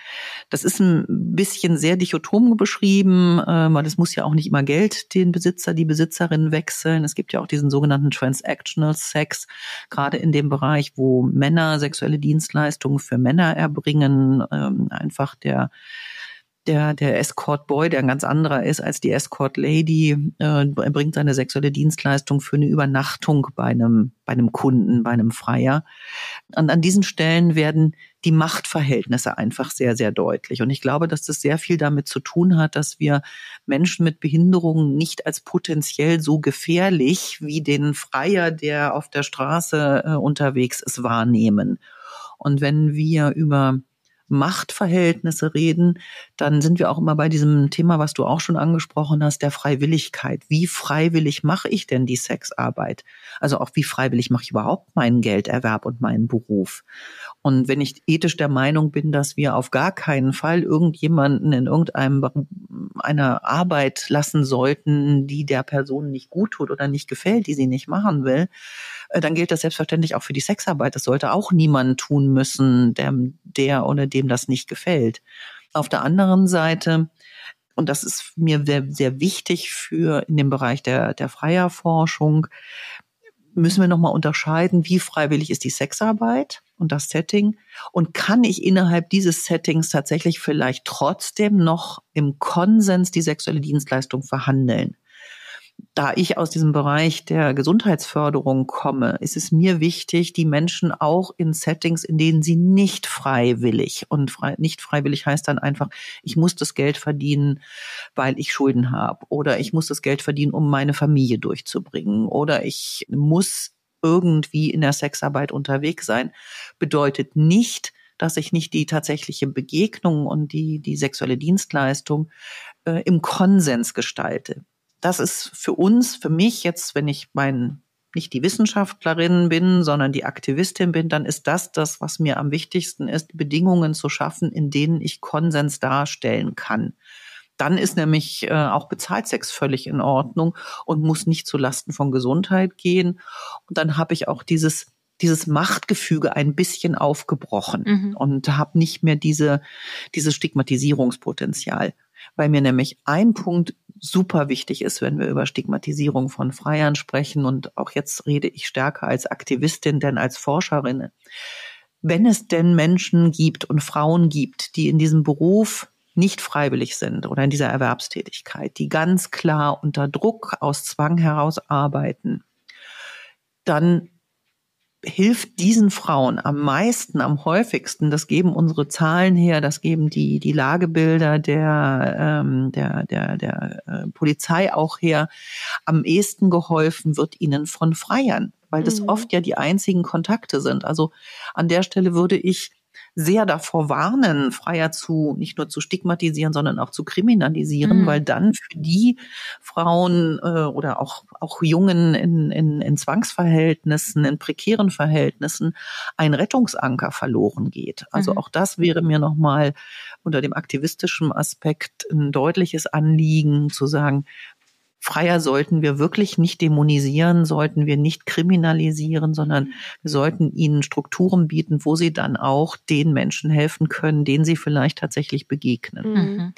[SPEAKER 1] Das ist ein bisschen sehr dichotom beschrieben, äh, weil es muss ja auch nicht immer Geld den Besitzer, die Besitzerin wechseln. Es gibt ja auch diesen sogenannten Transactional Sex, gerade in dem Bereich, wo Männer sexuelle Dienstleistungen für Männer erbringen, ähm, einfach der der, der Escort Boy, der ein ganz anderer ist als die Escort Lady, äh, bringt seine sexuelle Dienstleistung für eine Übernachtung bei einem, bei einem Kunden, bei einem Freier. Und an diesen Stellen werden die Machtverhältnisse einfach sehr, sehr deutlich. Und ich glaube, dass das sehr viel damit zu tun hat, dass wir Menschen mit Behinderungen nicht als potenziell so gefährlich wie den Freier, der auf der Straße äh, unterwegs ist, wahrnehmen. Und wenn wir über Machtverhältnisse reden, dann sind wir auch immer bei diesem Thema, was du auch schon angesprochen hast, der Freiwilligkeit. Wie freiwillig mache ich denn die Sexarbeit? Also auch wie freiwillig mache ich überhaupt meinen Gelderwerb und meinen Beruf? Und wenn ich ethisch der Meinung bin, dass wir auf gar keinen Fall irgendjemanden in irgendeinem einer Arbeit lassen sollten, die der Person nicht gut tut oder nicht gefällt, die sie nicht machen will, dann gilt das selbstverständlich auch für die Sexarbeit. Das sollte auch niemand tun müssen, der, der oder dem das nicht gefällt. Auf der anderen Seite, und das ist mir sehr, sehr wichtig für in dem Bereich der, der Freierforschung, müssen wir nochmal unterscheiden, wie freiwillig ist die Sexarbeit und das Setting und kann ich innerhalb dieses Settings tatsächlich vielleicht trotzdem noch im Konsens die sexuelle Dienstleistung verhandeln da ich aus diesem Bereich der Gesundheitsförderung komme, ist es mir wichtig, die Menschen auch in Settings, in denen sie nicht freiwillig und frei, nicht freiwillig heißt dann einfach, ich muss das Geld verdienen, weil ich Schulden habe oder ich muss das Geld verdienen, um meine Familie durchzubringen oder ich muss irgendwie in der Sexarbeit unterwegs sein, bedeutet nicht, dass ich nicht die tatsächliche Begegnung und die, die sexuelle Dienstleistung äh, im Konsens gestalte. Das ist für uns, für mich jetzt, wenn ich mein nicht die Wissenschaftlerin bin, sondern die Aktivistin bin, dann ist das das, was mir am wichtigsten ist, Bedingungen zu schaffen, in denen ich Konsens darstellen kann. Dann ist nämlich äh, auch Bezahlsex völlig in Ordnung und muss nicht zu Lasten von Gesundheit gehen. Und dann habe ich auch dieses dieses Machtgefüge ein bisschen aufgebrochen mhm. und habe nicht mehr diese dieses Stigmatisierungspotenzial, weil mir nämlich ein Punkt super wichtig ist, wenn wir über Stigmatisierung von Freiern sprechen und auch jetzt rede ich stärker als Aktivistin denn als Forscherin. Wenn es denn Menschen gibt und Frauen gibt, die in diesem Beruf nicht freiwillig sind oder in dieser Erwerbstätigkeit, die ganz klar unter Druck aus Zwang heraus arbeiten, dann hilft diesen Frauen am meisten, am häufigsten, das geben unsere Zahlen her, das geben die, die Lagebilder der, ähm, der, der, der äh, Polizei auch her, am ehesten geholfen wird ihnen von Freiern, weil das mhm. oft ja die einzigen Kontakte sind. Also an der Stelle würde ich sehr davor warnen, Freier zu nicht nur zu stigmatisieren, sondern auch zu kriminalisieren, mhm. weil dann für die Frauen äh, oder auch auch Jungen in, in, in Zwangsverhältnissen, in prekären Verhältnissen ein Rettungsanker verloren geht. Also mhm. auch das wäre mir nochmal unter dem aktivistischen Aspekt ein deutliches Anliegen zu sagen, Freier sollten wir wirklich nicht dämonisieren, sollten wir nicht kriminalisieren, sondern wir sollten ihnen Strukturen bieten, wo sie dann auch den Menschen helfen können, denen sie vielleicht tatsächlich begegnen.
[SPEAKER 3] Mhm.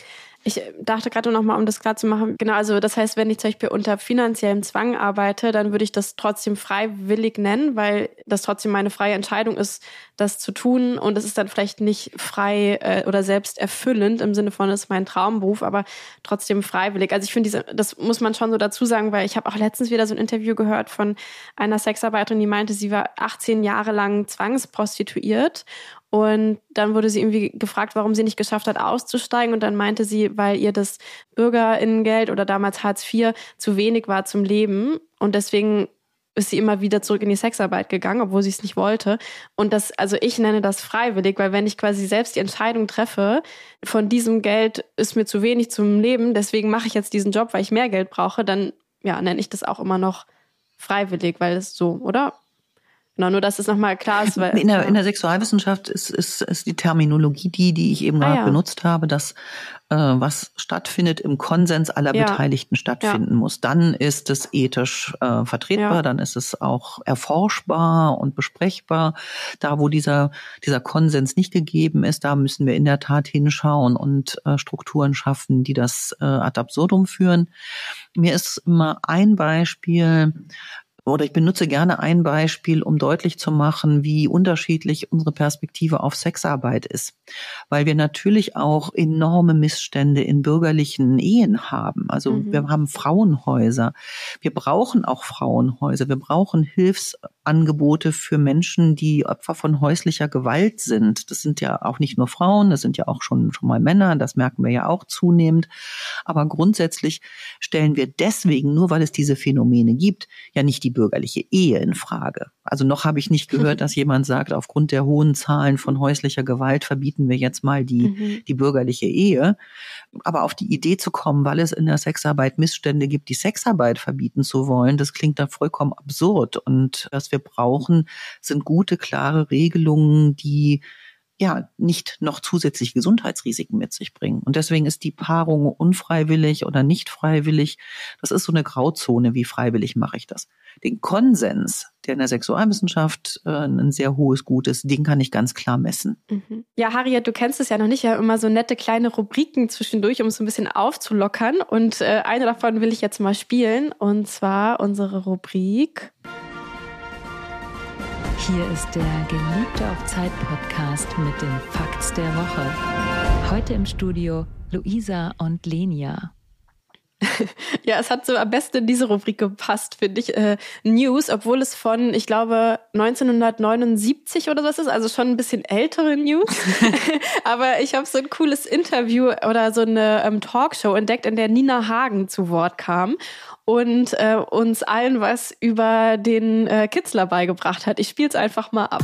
[SPEAKER 3] Ich dachte gerade noch mal, um das klar zu machen, genau, also das heißt, wenn ich zum Beispiel unter finanziellem Zwang arbeite, dann würde ich das trotzdem freiwillig nennen, weil das trotzdem meine freie Entscheidung ist, das zu tun und es ist dann vielleicht nicht frei äh, oder selbst erfüllend im Sinne von, es ist mein Traumberuf, aber trotzdem freiwillig. Also ich finde, das muss man schon so dazu sagen, weil ich habe auch letztens wieder so ein Interview gehört von einer Sexarbeiterin, die meinte, sie war 18 Jahre lang zwangsprostituiert und dann wurde sie irgendwie gefragt, warum sie nicht geschafft hat, auszusteigen. Und dann meinte sie, weil ihr das Bürgerinnengeld oder damals Hartz IV zu wenig war zum Leben. Und deswegen ist sie immer wieder zurück in die Sexarbeit gegangen, obwohl sie es nicht wollte. Und das, also ich nenne das freiwillig, weil wenn ich quasi selbst die Entscheidung treffe, von diesem Geld ist mir zu wenig zum Leben, deswegen mache ich jetzt diesen Job, weil ich mehr Geld brauche, dann ja, nenne ich das auch immer noch freiwillig, weil es so, oder? Genau, nur dass es nochmal klar ist. Weil,
[SPEAKER 1] in, der, ja. in der Sexualwissenschaft ist, ist, ist die Terminologie die, die ich eben ah, gerade ja. benutzt habe, dass äh, was stattfindet im Konsens aller ja. Beteiligten stattfinden muss. Dann ist es ethisch äh, vertretbar, dann ist es auch erforschbar und besprechbar. Da, wo dieser, dieser Konsens nicht gegeben ist, da müssen wir in der Tat hinschauen und äh, Strukturen schaffen, die das äh, ad absurdum führen. Mir ist immer ein Beispiel oder ich benutze gerne ein Beispiel, um deutlich zu machen, wie unterschiedlich unsere Perspektive auf Sexarbeit ist. Weil wir natürlich auch enorme Missstände in bürgerlichen Ehen haben. Also mhm. wir haben Frauenhäuser. Wir brauchen auch Frauenhäuser. Wir brauchen Hilfsangebote für Menschen, die Opfer von häuslicher Gewalt sind. Das sind ja auch nicht nur Frauen, das sind ja auch schon, schon mal Männer. Das merken wir ja auch zunehmend. Aber grundsätzlich stellen wir deswegen, nur weil es diese Phänomene gibt, ja nicht die bürgerliche Ehe in Frage. Also noch habe ich nicht gehört, <laughs> dass jemand sagt, aufgrund der hohen Zahlen von häuslicher Gewalt verbieten wir jetzt mal die, mhm. die bürgerliche Ehe. Aber auf die Idee zu kommen, weil es in der Sexarbeit Missstände gibt, die Sexarbeit verbieten zu wollen, das klingt da vollkommen absurd. Und was wir brauchen, sind gute, klare Regelungen, die ja nicht noch zusätzlich Gesundheitsrisiken mit sich bringen. Und deswegen ist die Paarung unfreiwillig oder nicht freiwillig, das ist so eine Grauzone, wie freiwillig mache ich das. Den Konsens, der in der Sexualwissenschaft äh, ein sehr hohes Gut ist, den kann ich ganz klar messen.
[SPEAKER 3] Mhm. Ja, Harriet, du kennst es ja noch nicht, ja immer so nette kleine Rubriken zwischendurch, um es so ein bisschen aufzulockern. Und äh, eine davon will ich jetzt mal spielen, und zwar unsere Rubrik.
[SPEAKER 6] Hier ist der Geliebte auf Zeit Podcast mit den Fakts der Woche. Heute im Studio Luisa und Lenia. <laughs>
[SPEAKER 3] Ja, es hat so am besten in diese Rubrik gepasst, finde ich. Äh, News, obwohl es von, ich glaube, 1979 oder was ist, also schon ein bisschen ältere News. <laughs> <laughs> Aber ich habe so ein cooles Interview oder so eine ähm, Talkshow entdeckt, in der Nina Hagen zu Wort kam und äh, uns allen was über den äh, Kitzler beigebracht hat. Ich spiele es einfach mal ab.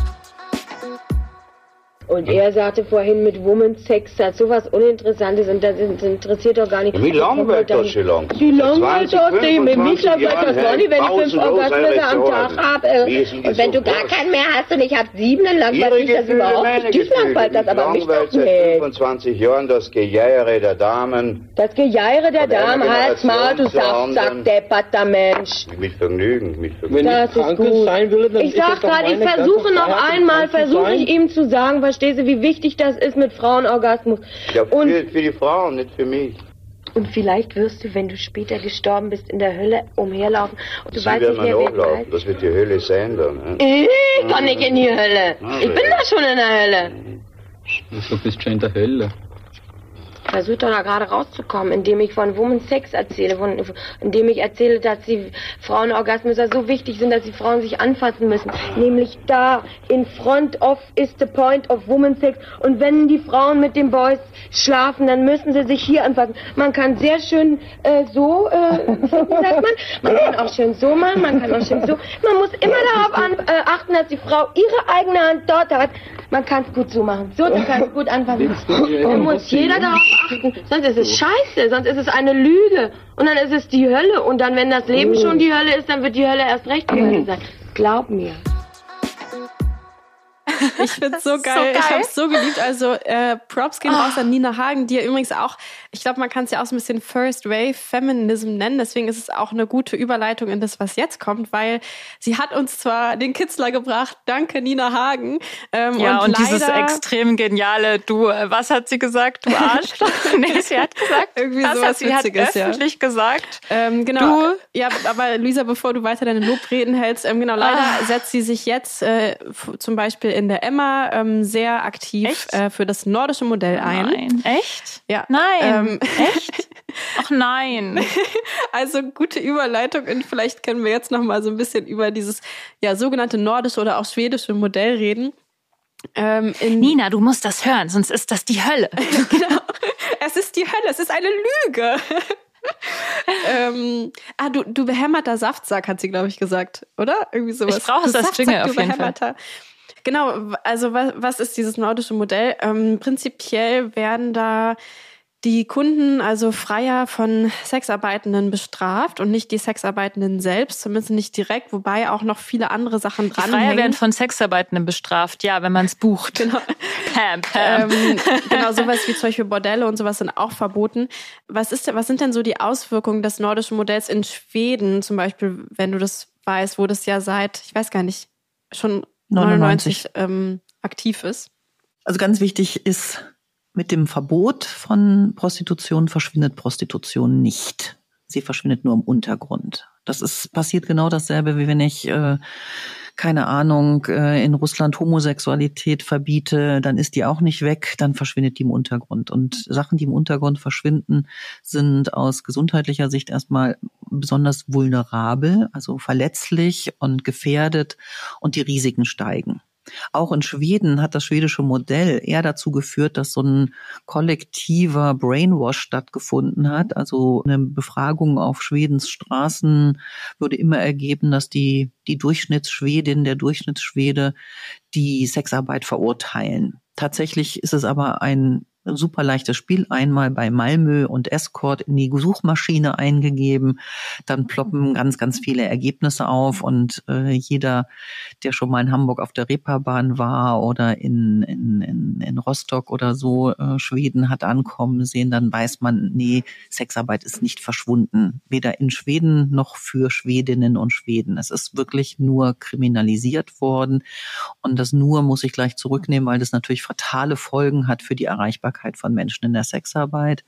[SPEAKER 7] Und er sagte vorhin mit Woman Sex, das ist sowas Uninteressantes und das interessiert doch gar nicht.
[SPEAKER 8] Wie langweilt das so lang?
[SPEAKER 7] Wie langweilt das denn? Mich langweilt das gar nicht, wenn ich fünf Orgasmen am Tag habe. Und wenn du gar keinen mehr hast und ich habe sieben, dann langweilt mich das überhaupt nicht. Dich langweilt das aber mich doch
[SPEAKER 8] nicht. seit 25 Jahren das Gejeiere der Damen.
[SPEAKER 7] Das Gejeiere der Damen, halt's mal, du Saftsack, depperter Mensch.
[SPEAKER 8] Mit Vergnügen, mit Vergnügen.
[SPEAKER 7] Wenn das ist gut. Sein will, dann ich sag gerade, ich versuche noch einmal, versuche ich ihm zu sagen, was verstehst du, wie wichtig das ist mit Frauenorgasmus?
[SPEAKER 8] Ja, für, und, für die Frauen, nicht für mich.
[SPEAKER 7] Und vielleicht wirst du, wenn du später gestorben bist, in der Hölle umherlaufen. Und du
[SPEAKER 8] Sie
[SPEAKER 7] weißt
[SPEAKER 8] werden
[SPEAKER 7] nicht,
[SPEAKER 8] wer hochlaufen. Das wird die Hölle sein dann. Ne?
[SPEAKER 7] Ich kann nicht in die Hölle. Ich bin da schon in der Hölle.
[SPEAKER 9] Bist du schon in der Hölle?
[SPEAKER 7] Versucht doch da gerade rauszukommen, indem ich von Woman Sex erzähle, von, indem ich erzähle, dass die Frauenorgasmen so wichtig sind, dass die Frauen sich anfassen müssen. Nämlich da, in front of is the point of Woman Sex. Und wenn die Frauen mit den Boys schlafen, dann müssen sie sich hier anfassen. Man kann sehr schön äh, so, äh, sagt man, man kann auch schön so machen, man kann auch schön so. Man muss immer darauf an, äh, achten, dass die Frau ihre eigene Hand dort hat. Man kann es gut so machen. So, du kannst gut anfassen. Dann muss jeder darauf achten. Sonst ist es scheiße, sonst ist es eine Lüge. Und dann ist es die Hölle. Und dann, wenn das Leben oh. schon die Hölle ist, dann wird die Hölle erst recht die Hölle sein. Glaub mir. <laughs>
[SPEAKER 3] Ich find's so geil. so geil. Ich hab's so geliebt. Also äh, Props gehen raus an Nina Hagen, die ja übrigens auch, ich glaube, man kann es ja auch so ein bisschen First Wave Feminism nennen. Deswegen ist es auch eine gute Überleitung in das, was jetzt kommt, weil sie hat uns zwar den Kitzler gebracht. Danke, Nina Hagen.
[SPEAKER 2] Ähm, ja, und, und dieses extrem geniale Du, äh, was hat sie gesagt? Du Arsch? <laughs> nee, sie hat gesagt,
[SPEAKER 3] irgendwie was sowas
[SPEAKER 2] hat sie
[SPEAKER 3] Witziges,
[SPEAKER 2] hat öffentlich
[SPEAKER 3] ja.
[SPEAKER 2] gesagt.
[SPEAKER 3] Ähm, genau. Du. Ja, aber Luisa, bevor du weiter deine Lobreden hältst, ähm, genau, leider ah. setzt sie sich jetzt äh, zum Beispiel in der Emma ähm, sehr aktiv äh, für das nordische Modell ein.
[SPEAKER 2] Nein. Echt?
[SPEAKER 3] Ja.
[SPEAKER 2] Nein. Ähm, Echt? Ach nein. <laughs>
[SPEAKER 3] Also gute Überleitung und vielleicht können wir jetzt noch mal so ein bisschen über dieses ja sogenannte nordische oder auch schwedische Modell reden.
[SPEAKER 2] Ähm, Nina, du musst das hören, sonst ist das die Hölle. <laughs>
[SPEAKER 3] genau. Es ist die Hölle, es ist eine Lüge. <laughs> ähm, ah, du, du behämmerter Saftsack, hat sie, glaube ich, gesagt, oder? Irgendwie sowas.
[SPEAKER 2] Ich brauche das Jingle auf jeden Fall.
[SPEAKER 3] Genau, also was, was ist dieses nordische Modell? Ähm, prinzipiell werden da die Kunden also freier von Sexarbeitenden bestraft und nicht die Sexarbeitenden selbst, zumindest nicht direkt, wobei auch noch viele andere Sachen dran.
[SPEAKER 2] Freier werden von Sexarbeitenden bestraft, ja, wenn man es bucht.
[SPEAKER 3] Genau. <laughs> Pam, pam. Ähm, genau, sowas wie zum Beispiel Bordelle und sowas sind auch verboten. Was ist, was sind denn so die Auswirkungen des nordischen Modells in Schweden, zum Beispiel, wenn du das weißt, wo das ja seit, ich weiß gar nicht, schon 99, 99 ähm, aktiv ist?
[SPEAKER 1] Also ganz wichtig ist, mit dem Verbot von Prostitution verschwindet Prostitution nicht. Sie verschwindet nur im Untergrund. Das ist passiert genau dasselbe, wie wenn ich äh, keine Ahnung, äh, in Russland Homosexualität verbiete, dann ist die auch nicht weg, dann verschwindet die im Untergrund. Und Sachen, die im Untergrund verschwinden, sind aus gesundheitlicher Sicht erstmal besonders vulnerabel, also verletzlich und gefährdet und die Risiken steigen. Auch in Schweden hat das schwedische Modell eher dazu geführt, dass so ein kollektiver Brainwash stattgefunden hat. Also eine Befragung auf Schwedens Straßen würde immer ergeben, dass die, die Durchschnittsschwedin, der Durchschnittsschwede die Sexarbeit verurteilen. Tatsächlich ist es aber ein super leichtes Spiel. Einmal bei Malmö und Escort in die Suchmaschine eingegeben. Dann ploppen ganz, ganz viele Ergebnisse auf und äh, jeder, der schon mal in Hamburg auf der Reeperbahn war oder in, in, in, in Rostock oder so äh, Schweden hat ankommen sehen, dann weiß man, nee, Sexarbeit ist nicht verschwunden. Weder in Schweden noch für Schwedinnen und Schweden. Es ist wirklich nur kriminalisiert worden. Und das nur muss ich gleich zurücknehmen, weil das natürlich fatale Folgen hat für die Erreichbarkeit Sichtbarkeit von Menschen in der Sexarbeit.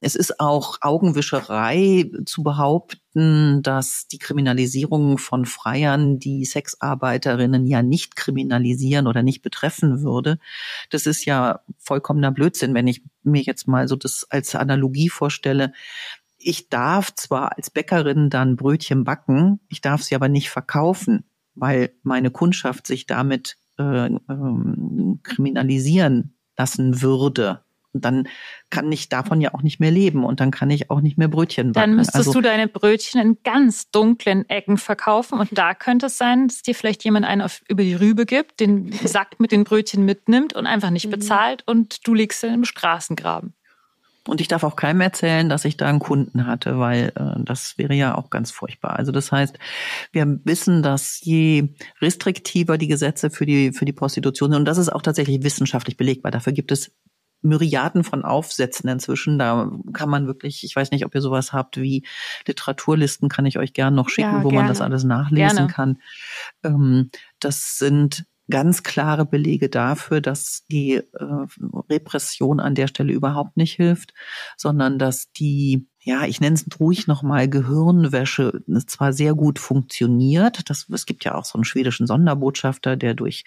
[SPEAKER 1] Es ist auch Augenwischerei zu behaupten, dass die Kriminalisierung von Freiern die Sexarbeiterinnen ja nicht kriminalisieren oder nicht betreffen würde. Das ist ja vollkommener Blödsinn, wenn ich mir jetzt mal so das als Analogie vorstelle ich darf zwar als Bäckerin dann Brötchen backen, ich darf sie aber nicht verkaufen, weil meine Kundschaft sich damit äh, ähm, kriminalisieren lassen würde. Und dann kann ich davon ja auch nicht mehr leben und dann kann ich auch nicht mehr Brötchen backen.
[SPEAKER 2] Dann müsstest also, du deine Brötchen in ganz dunklen Ecken verkaufen und da könnte es sein, dass dir vielleicht jemand einen auf, über die Rübe gibt, den Sack mit den Brötchen mitnimmt und einfach nicht <laughs> mhm. bezahlt und du liegst in einem Straßengraben.
[SPEAKER 1] Und ich darf auch keinem erzählen, dass ich da einen Kunden hatte, weil äh, das wäre ja auch ganz furchtbar. Also das heißt, wir wissen, dass je restriktiver die Gesetze für die für die Prostitution sind, und das ist auch tatsächlich wissenschaftlich belegbar. Dafür gibt es Myriaden von Aufsätzen inzwischen. Da kann man wirklich, ich weiß nicht, ob ihr sowas habt wie Literaturlisten, kann ich euch gern noch schicken, ja, wo man das alles nachlesen gerne. kann. Ähm, das sind ganz klare Belege dafür, dass die äh, Repression an der Stelle überhaupt nicht hilft, sondern dass die ja, ich nenne es ruhig nochmal Gehirnwäsche, zwar sehr gut funktioniert. Das, es gibt ja auch so einen schwedischen Sonderbotschafter, der durch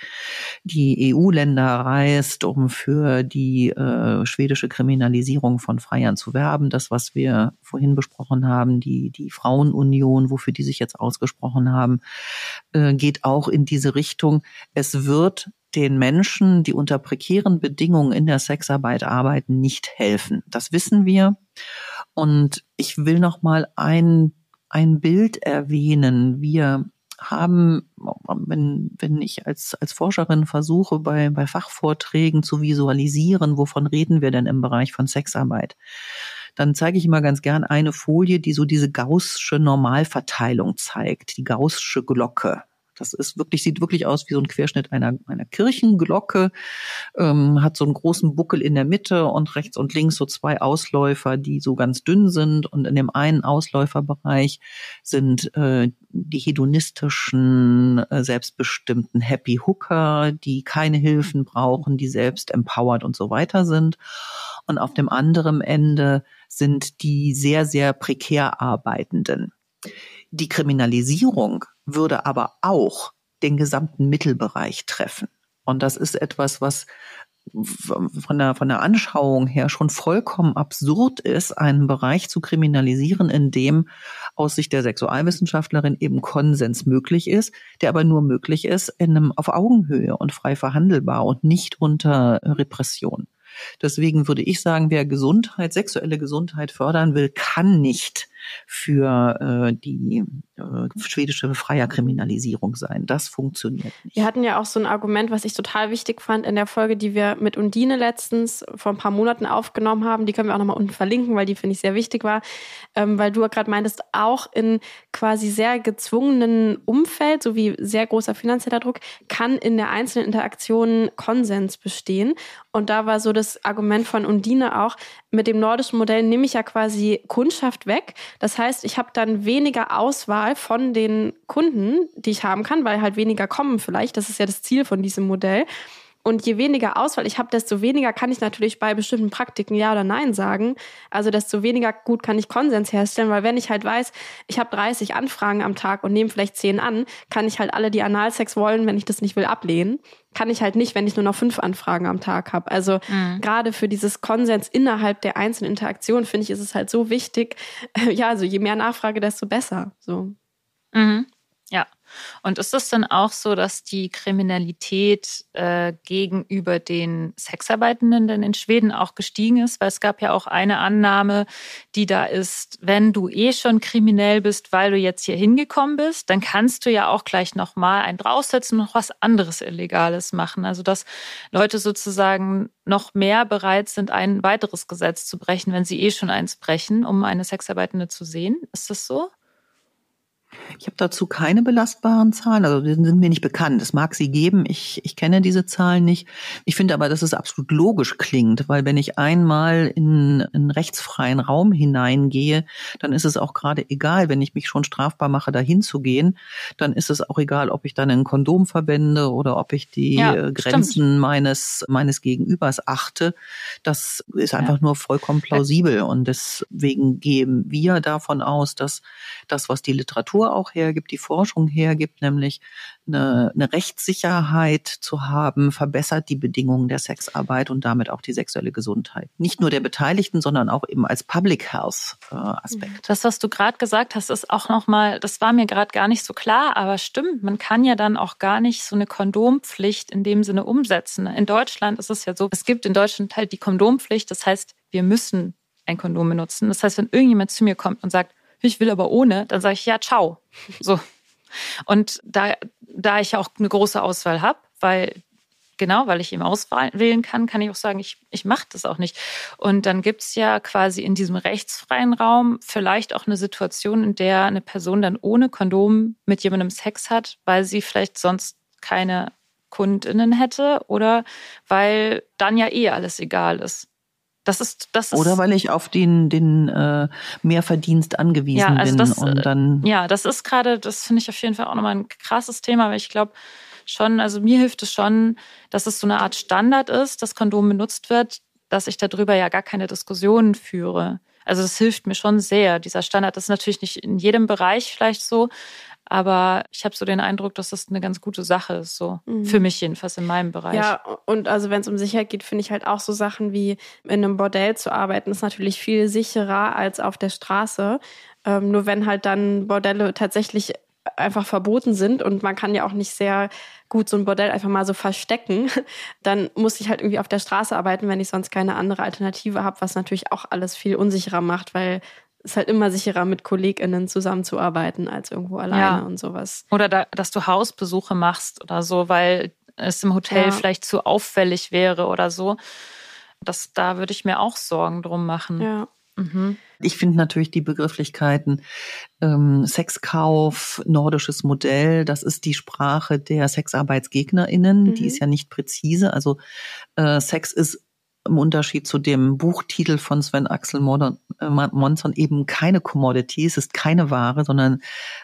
[SPEAKER 1] die EU-Länder reist, um für die äh, schwedische Kriminalisierung von Freiern zu werben. Das, was wir vorhin besprochen haben, die, die Frauenunion, wofür die sich jetzt ausgesprochen haben, äh, geht auch in diese Richtung. Es wird den Menschen, die unter prekären Bedingungen in der Sexarbeit arbeiten, nicht helfen. Das wissen wir. Und ich will noch mal ein, ein Bild erwähnen. Wir haben, wenn, wenn ich als, als Forscherin versuche, bei, bei Fachvorträgen zu visualisieren, wovon reden wir denn im Bereich von Sexarbeit, dann zeige ich immer ganz gern eine Folie, die so diese gaußsche Normalverteilung zeigt, die gaußsche Glocke. Das ist wirklich, sieht wirklich aus wie so ein Querschnitt einer, einer Kirchenglocke, ähm, hat so einen großen Buckel in der Mitte und rechts und links so zwei Ausläufer, die so ganz dünn sind. Und in dem einen Ausläuferbereich sind äh, die hedonistischen, äh, selbstbestimmten Happy Hooker, die keine Hilfen brauchen, die selbst empowered und so weiter sind. Und auf dem anderen Ende sind die sehr, sehr prekär Arbeitenden. Die Kriminalisierung würde aber auch den gesamten Mittelbereich treffen. Und das ist etwas, was von der, von der Anschauung her schon vollkommen absurd ist, einen Bereich zu kriminalisieren, in dem aus Sicht der Sexualwissenschaftlerin eben Konsens möglich ist, der aber nur möglich ist in einem, auf Augenhöhe und frei verhandelbar und nicht unter Repression. Deswegen würde ich sagen, wer Gesundheit, sexuelle Gesundheit fördern will, kann nicht für äh, die äh, schwedische Befreierkriminalisierung sein. Das funktioniert nicht.
[SPEAKER 3] Wir hatten ja auch so ein Argument, was ich total wichtig fand in der Folge, die wir mit Undine letztens vor ein paar Monaten aufgenommen haben. Die können wir auch nochmal unten verlinken, weil die finde ich sehr wichtig war. Ähm, weil du gerade meintest, auch in quasi sehr gezwungenen Umfeld, so wie sehr großer finanzieller Druck, kann in der einzelnen Interaktion Konsens bestehen. Und da war so das Argument von Undine auch, mit dem nordischen Modell nehme ich ja quasi Kundschaft weg. Das heißt, ich habe dann weniger Auswahl von den Kunden, die ich haben kann, weil halt weniger kommen vielleicht. Das ist ja das Ziel von diesem Modell. Und je weniger Auswahl ich habe, desto weniger kann ich natürlich bei bestimmten Praktiken Ja oder Nein sagen. Also desto weniger gut kann ich Konsens herstellen, weil wenn ich halt weiß, ich habe 30 Anfragen am Tag und nehme vielleicht 10 an, kann ich halt alle, die Analsex wollen, wenn ich das nicht will, ablehnen. Kann ich halt nicht, wenn ich nur noch fünf Anfragen am Tag habe. Also mhm. gerade für dieses Konsens innerhalb der einzelnen Interaktionen finde ich, ist es halt so wichtig. <laughs> Ja, also je mehr Nachfrage, desto besser. So.
[SPEAKER 2] Mhm. Ja. Und ist es dann auch so, dass die Kriminalität äh, gegenüber den Sexarbeitenden denn in Schweden auch gestiegen ist? Weil es gab ja auch eine Annahme, die da ist, wenn du eh schon kriminell bist, weil du jetzt hier hingekommen bist, dann kannst du ja auch gleich nochmal einen draufsetzen und noch was anderes Illegales machen. Also dass Leute sozusagen noch mehr bereit sind, ein weiteres Gesetz zu brechen, wenn sie eh schon eins brechen, um eine Sexarbeitende zu sehen. Ist das so?
[SPEAKER 1] Ich habe dazu keine belastbaren Zahlen, also die sind mir nicht bekannt. Es mag sie geben, ich, ich kenne diese Zahlen nicht. Ich finde aber, dass es absolut logisch klingt, weil wenn ich einmal in einen rechtsfreien Raum hineingehe, dann ist es auch gerade egal, wenn ich mich schon strafbar mache, dahin zu gehen, dann ist es auch egal, ob ich dann ein Kondom verwende oder ob ich die ja, äh, Grenzen meines, meines Gegenübers achte. Das ist einfach ja. nur vollkommen plausibel und deswegen gehen wir davon aus, dass das, was die Literatur Literatur auch hergibt, die Forschung hergibt, nämlich eine, eine Rechtssicherheit zu haben, verbessert die Bedingungen der Sexarbeit und damit auch die sexuelle Gesundheit. Nicht nur der Beteiligten, sondern auch eben als Public Health äh, Aspekt.
[SPEAKER 2] Das, was du gerade gesagt hast, ist auch nochmal, das war mir gerade gar nicht so klar, aber stimmt, man kann ja dann auch gar nicht so eine Kondompflicht in dem Sinne umsetzen. In Deutschland ist es ja so, es gibt in Deutschland halt die Kondompflicht, das heißt, wir müssen ein Kondom benutzen. Das heißt, wenn irgendjemand zu mir kommt und sagt, ich will aber ohne, dann sage ich, ja, ciao. So. Und da, da ich ja auch eine große Auswahl habe, weil genau, weil ich eben auswählen kann, kann ich auch sagen, ich, ich mache das auch nicht. Und dann gibt es ja quasi in diesem rechtsfreien Raum vielleicht auch eine Situation, in der eine Person dann ohne Kondom mit jemandem Sex hat, weil sie vielleicht sonst keine KundInnen hätte oder weil dann ja eh alles egal ist. Das ist, das ist
[SPEAKER 1] Oder weil ich auf den, den äh, Mehrverdienst angewiesen ja, also bin. Das, und dann
[SPEAKER 2] ja, das ist gerade, das finde ich auf jeden Fall auch nochmal ein krasses Thema, weil ich glaube schon, also mir hilft es schon, dass es so eine Art Standard ist, dass Kondom benutzt wird, dass ich darüber ja gar keine Diskussionen führe. Also das hilft mir schon sehr. Dieser Standard ist natürlich nicht in jedem Bereich vielleicht so, aber ich habe so den Eindruck, dass das eine ganz gute Sache ist, so mhm. für mich jedenfalls in meinem Bereich.
[SPEAKER 3] Ja, und also wenn es um Sicherheit geht, finde ich halt auch so Sachen wie in einem Bordell zu arbeiten, ist natürlich viel sicherer als auf der Straße. Ähm, nur wenn halt dann Bordelle tatsächlich einfach verboten sind und man kann ja auch nicht sehr gut so ein Bordell einfach mal so verstecken, <laughs> dann muss ich halt irgendwie auf der Straße arbeiten, wenn ich sonst keine andere Alternative habe, was natürlich auch alles viel unsicherer macht, weil ist halt immer sicherer, mit KollegInnen zusammenzuarbeiten, als irgendwo alleine ja. und sowas.
[SPEAKER 2] Oder da, dass du Hausbesuche machst oder so, weil es im Hotel ja. vielleicht zu auffällig wäre oder so. Das, da würde ich mir auch Sorgen drum machen.
[SPEAKER 3] Ja.
[SPEAKER 1] Mhm. Ich finde natürlich die Begrifflichkeiten ähm, Sexkauf, nordisches Modell, das ist die Sprache der SexarbeitsgegnerInnen, mhm. die ist ja nicht präzise. Also äh, Sex ist im Unterschied zu dem Buchtitel von Sven Axel äh, Monson eben keine Commodity, es ist keine Ware, sondern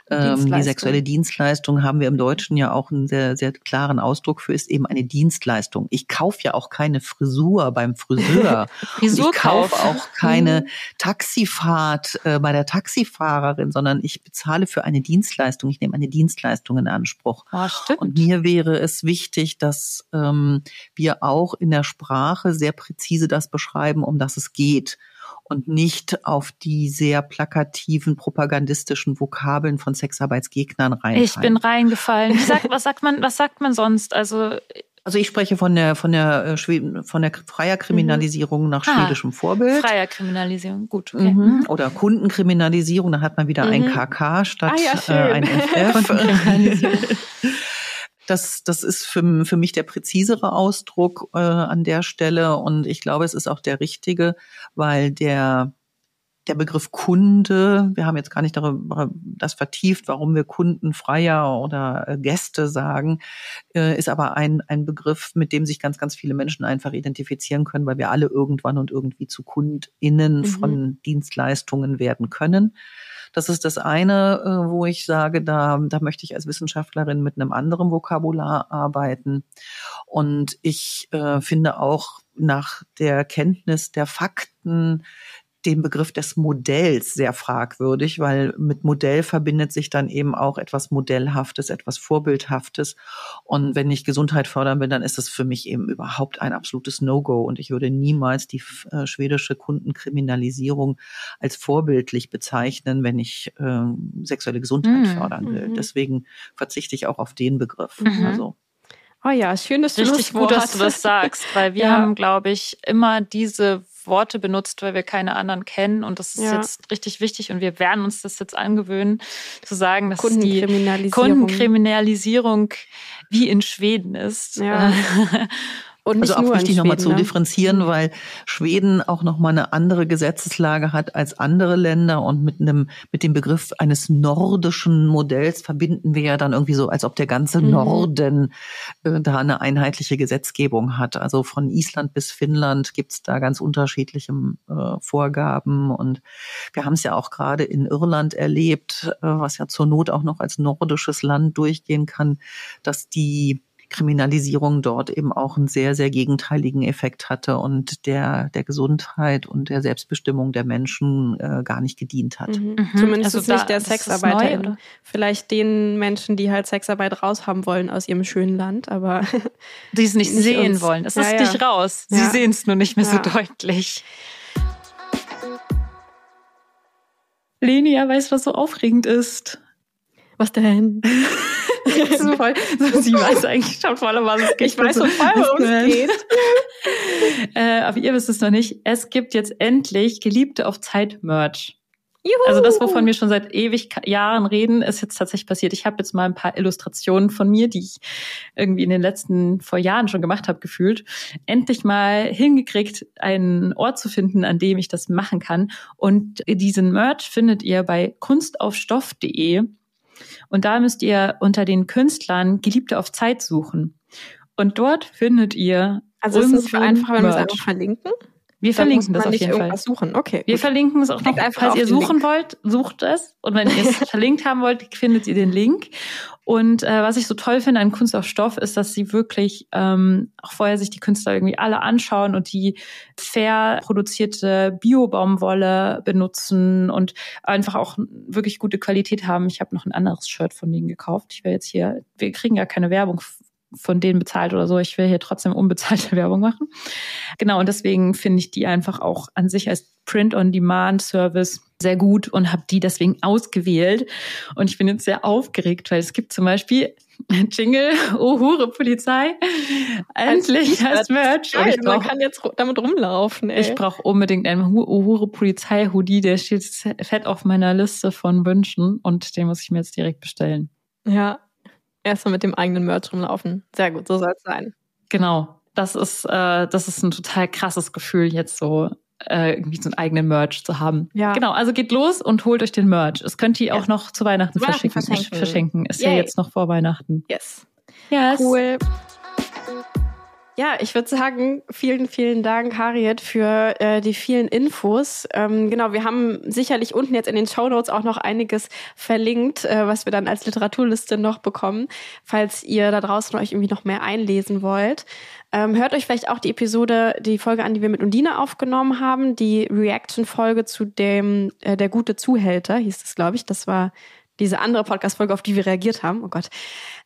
[SPEAKER 1] ähm, die sexuelle Dienstleistung haben wir im Deutschen ja auch einen sehr, sehr klaren Ausdruck für, ist eben eine Dienstleistung. Ich kaufe ja auch keine Frisur beim Friseur. <laughs> ich kaufe auch keine mhm. Taxifahrt äh, bei der Taxifahrerin, sondern ich bezahle für eine Dienstleistung. Ich nehme eine Dienstleistung in Anspruch.
[SPEAKER 2] Oh, stimmt.
[SPEAKER 1] Und mir wäre es wichtig, dass ähm, wir auch in der Sprache sehr präzise das beschreiben, um das es geht und nicht auf die sehr plakativen propagandistischen Vokabeln von Sexarbeitsgegnern rein.
[SPEAKER 2] Ich bin reingefallen. Sag, was sagt man, was sagt man sonst? Also
[SPEAKER 1] also ich spreche von der von der äh, Schweden, von der freier Kriminalisierung mhm. nach ah, schwedischem Vorbild.
[SPEAKER 2] Freier Kriminalisierung, gut. Okay.
[SPEAKER 1] Mhm. mhm. Oder Kundenkriminalisierung, da hat man wieder mhm. ein KK statt ah, ja, äh, ein FF. <laughs> Das, das ist für, für mich der präzisere Ausdruck äh, an der Stelle und ich glaube, es ist auch der richtige, weil der der Begriff Kunde, wir haben jetzt gar nicht darüber das vertieft, warum wir Kunden freier oder äh, Gäste sagen, äh, ist aber ein, ein Begriff, mit dem sich ganz, ganz viele Menschen einfach identifizieren können, weil wir alle irgendwann und irgendwie zu KundInnen mhm. von Dienstleistungen werden können. Das ist das eine, äh, wo ich sage, da, da möchte ich als Wissenschaftlerin mit einem anderen Vokabular arbeiten. Und ich äh, finde auch nach der Kenntnis der Fakten, den Begriff des Modells sehr fragwürdig, weil mit Modell verbindet sich dann eben auch etwas Modellhaftes, etwas Vorbildhaftes. Und wenn ich Gesundheit fördern will, dann ist das für mich eben überhaupt ein absolutes No-Go. Und ich würde niemals die äh, schwedische Kundenkriminalisierung als vorbildlich bezeichnen, wenn ich äh, sexuelle Gesundheit mhm. fördern will. Mhm. Deswegen verzichte ich auch auf den Begriff.
[SPEAKER 3] Mhm. Also. Oh ja, schönes
[SPEAKER 2] Richtig gut, dass du das sagst, weil wir <laughs> ja. haben, glaube ich, immer diese Worte benutzt, weil wir keine anderen kennen. Und das ist ja. jetzt richtig wichtig. Und wir werden uns das jetzt angewöhnen, zu sagen, dass die Kundenkriminalisierung wie in Schweden ist.
[SPEAKER 3] Ja. <laughs>
[SPEAKER 1] Und nicht also auch wichtig nochmal zu ne? differenzieren, weil Schweden auch nochmal eine andere Gesetzeslage hat als andere Länder und mit einem, mit dem Begriff eines nordischen Modells verbinden wir ja dann irgendwie so, als ob der ganze mhm. Norden äh, da eine einheitliche Gesetzgebung hat. Also von Island bis Finnland gibt's da ganz unterschiedliche äh, Vorgaben und wir haben es ja auch gerade in Irland erlebt, äh, was ja zur Not auch noch als nordisches Land durchgehen kann, dass die Kriminalisierung dort eben auch einen sehr, sehr gegenteiligen Effekt hatte und der, der Gesundheit und der Selbstbestimmung der Menschen äh, gar nicht gedient hat.
[SPEAKER 3] Mhm. Zumindest
[SPEAKER 2] Also
[SPEAKER 3] nicht
[SPEAKER 2] da-
[SPEAKER 3] der Sexarbeiter.
[SPEAKER 2] neu, oder?
[SPEAKER 3] Vielleicht den Menschen, die halt Sexarbeit raushaben wollen aus ihrem schönen Land, aber <laughs>
[SPEAKER 2] Die es nicht,
[SPEAKER 3] Nicht
[SPEAKER 2] sehen
[SPEAKER 3] uns.
[SPEAKER 2] wollen. Es
[SPEAKER 3] Ja,
[SPEAKER 2] ist
[SPEAKER 3] ja.
[SPEAKER 2] nicht raus. Sie
[SPEAKER 3] Ja.
[SPEAKER 2] sehen es nur nicht mehr so deutlich. Lenia, weißt du, was so aufregend ist?
[SPEAKER 3] was denn? <laughs> <laughs>
[SPEAKER 2] so voll, <laughs> so, sie weiß <laughs> eigentlich schon voll, um was es geht.
[SPEAKER 3] Ich weiß schon voll, worum es geht.
[SPEAKER 2] Äh, aber ihr wisst es noch nicht. Es gibt jetzt endlich Geliebte auf Zeit Merch.
[SPEAKER 3] Juhu.
[SPEAKER 2] Also das, wovon wir schon seit ewig Jahren reden, ist jetzt tatsächlich passiert. Ich habe jetzt mal ein paar Illustrationen von mir, die ich irgendwie in den letzten vor Jahren schon gemacht habe, gefühlt, endlich mal hingekriegt, einen Ort zu finden, an dem ich das machen kann. Und diesen Merch findet ihr bei kunstaufstoff.de. Und da müsst ihr unter den Künstlern Geliebte auf Zeit suchen. Und dort findet ihr
[SPEAKER 3] Also ist es einfach, wenn wir es einfach verlinken?
[SPEAKER 2] Wir
[SPEAKER 3] Dann
[SPEAKER 2] verlinken das auf jeden Fall.
[SPEAKER 3] suchen. Okay.
[SPEAKER 2] Wir
[SPEAKER 3] gut.
[SPEAKER 2] verlinken es auch noch. Falls ihr suchen wollt, sucht es. Und wenn ihr es <laughs> verlinkt haben wollt, findet ihr den Link. Und äh, was ich so toll finde an Kunst auf Stoff ist, dass sie wirklich ähm, auch vorher sich die Künstler irgendwie alle anschauen und die fair produzierte Bio-Baumwolle benutzen und einfach auch wirklich gute Qualität haben. Ich habe noch ein anderes Shirt von denen gekauft. Ich will jetzt hier, wir kriegen ja keine Werbung von denen bezahlt oder so. Ich will hier trotzdem unbezahlte <laughs> Werbung machen. Genau, und deswegen finde ich die einfach auch an sich als Print-on-Demand-Service sehr gut und habe die deswegen ausgewählt. Und ich bin jetzt sehr aufgeregt, weil es gibt zum Beispiel Jingle, <laughs> oh Hure Polizei, endlich als Merch.
[SPEAKER 3] Geil,
[SPEAKER 2] ich
[SPEAKER 3] man
[SPEAKER 2] brauche
[SPEAKER 3] kann jetzt damit rumlaufen. Ey.
[SPEAKER 2] ich brauch unbedingt einen Hu- oh Hure Polizei-Hoodie, der steht fett auf meiner Liste von Wünschen und den muss ich mir jetzt direkt bestellen.
[SPEAKER 3] ja, erstmal mit dem eigenen Merch rumlaufen. Sehr gut, so soll es sein.
[SPEAKER 2] Genau. Das ist, äh, das ist ein total krasses Gefühl, jetzt so äh, irgendwie so einen eigenen Merch zu haben.
[SPEAKER 3] Ja.
[SPEAKER 2] Genau, also geht los und holt euch den Merch. Es könnt ihr
[SPEAKER 3] Ja.
[SPEAKER 2] auch noch zu Weihnachten,
[SPEAKER 3] Weihnachten
[SPEAKER 2] verschicken.
[SPEAKER 3] verschenken.
[SPEAKER 2] verschenken. Ist ja
[SPEAKER 3] Yay.
[SPEAKER 2] jetzt noch vor Weihnachten.
[SPEAKER 3] Yes.
[SPEAKER 2] Yes.
[SPEAKER 3] Cool. Ja, ich würde sagen, vielen, vielen Dank, Harriet, für äh, die vielen Infos. Ähm, genau, wir haben sicherlich unten jetzt in den Show Notes auch noch einiges verlinkt, äh, was wir dann als Literaturliste noch bekommen, falls ihr da draußen euch irgendwie noch mehr einlesen wollt. Ähm, hört euch vielleicht auch die Episode, die Folge an, die wir mit Undine aufgenommen haben, die Reaction-Folge zu dem äh, Der gute Zuhälter, hieß es, glaube ich. Das war diese andere Podcast-Folge, auf die wir reagiert haben. Oh Gott.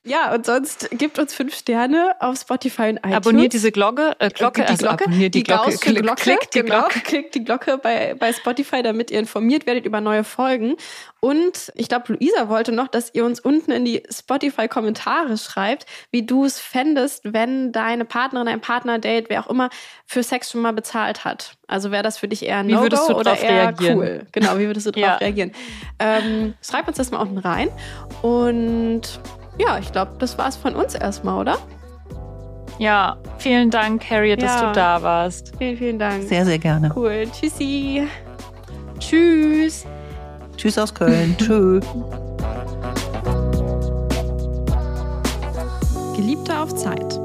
[SPEAKER 3] Ja, und sonst gibt uns fünf Sterne auf Spotify und iTunes.
[SPEAKER 2] Abonniert diese Glocke, äh, Glocke,
[SPEAKER 3] die
[SPEAKER 2] also
[SPEAKER 3] Glocke,
[SPEAKER 2] abonniert die, Glocke,
[SPEAKER 3] Gaußsche
[SPEAKER 2] klick,
[SPEAKER 3] Glocke,
[SPEAKER 2] klickt die
[SPEAKER 3] genau,
[SPEAKER 2] Glocke.
[SPEAKER 3] klickt die Glocke bei, bei Spotify, damit ihr informiert werdet über neue Folgen. Und ich glaube, Luisa wollte noch, dass ihr uns unten in die Spotify-Kommentare schreibt, wie du es fändest, wenn deine Partnerin, dein Partner, Date, wer auch immer, für Sex schon mal bezahlt hat. Also wäre das für dich eher ein
[SPEAKER 2] du
[SPEAKER 3] oder eher
[SPEAKER 2] reagieren?
[SPEAKER 3] cool? Genau, wie würdest du <laughs> darauf
[SPEAKER 2] Ja.
[SPEAKER 3] reagieren? Ähm, schreib uns das mal unten rein. Und ja, ich glaube, das war's von uns erstmal, oder?
[SPEAKER 2] Ja, vielen Dank, Harriet, dass
[SPEAKER 3] Ja.
[SPEAKER 2] du da warst.
[SPEAKER 3] Vielen, vielen Dank.
[SPEAKER 1] Sehr, sehr gerne.
[SPEAKER 3] cool. Tschüssi. Tschüss.
[SPEAKER 1] Tschüss aus Köln. <laughs> Tschö.
[SPEAKER 3] Geliebte auf Zeit.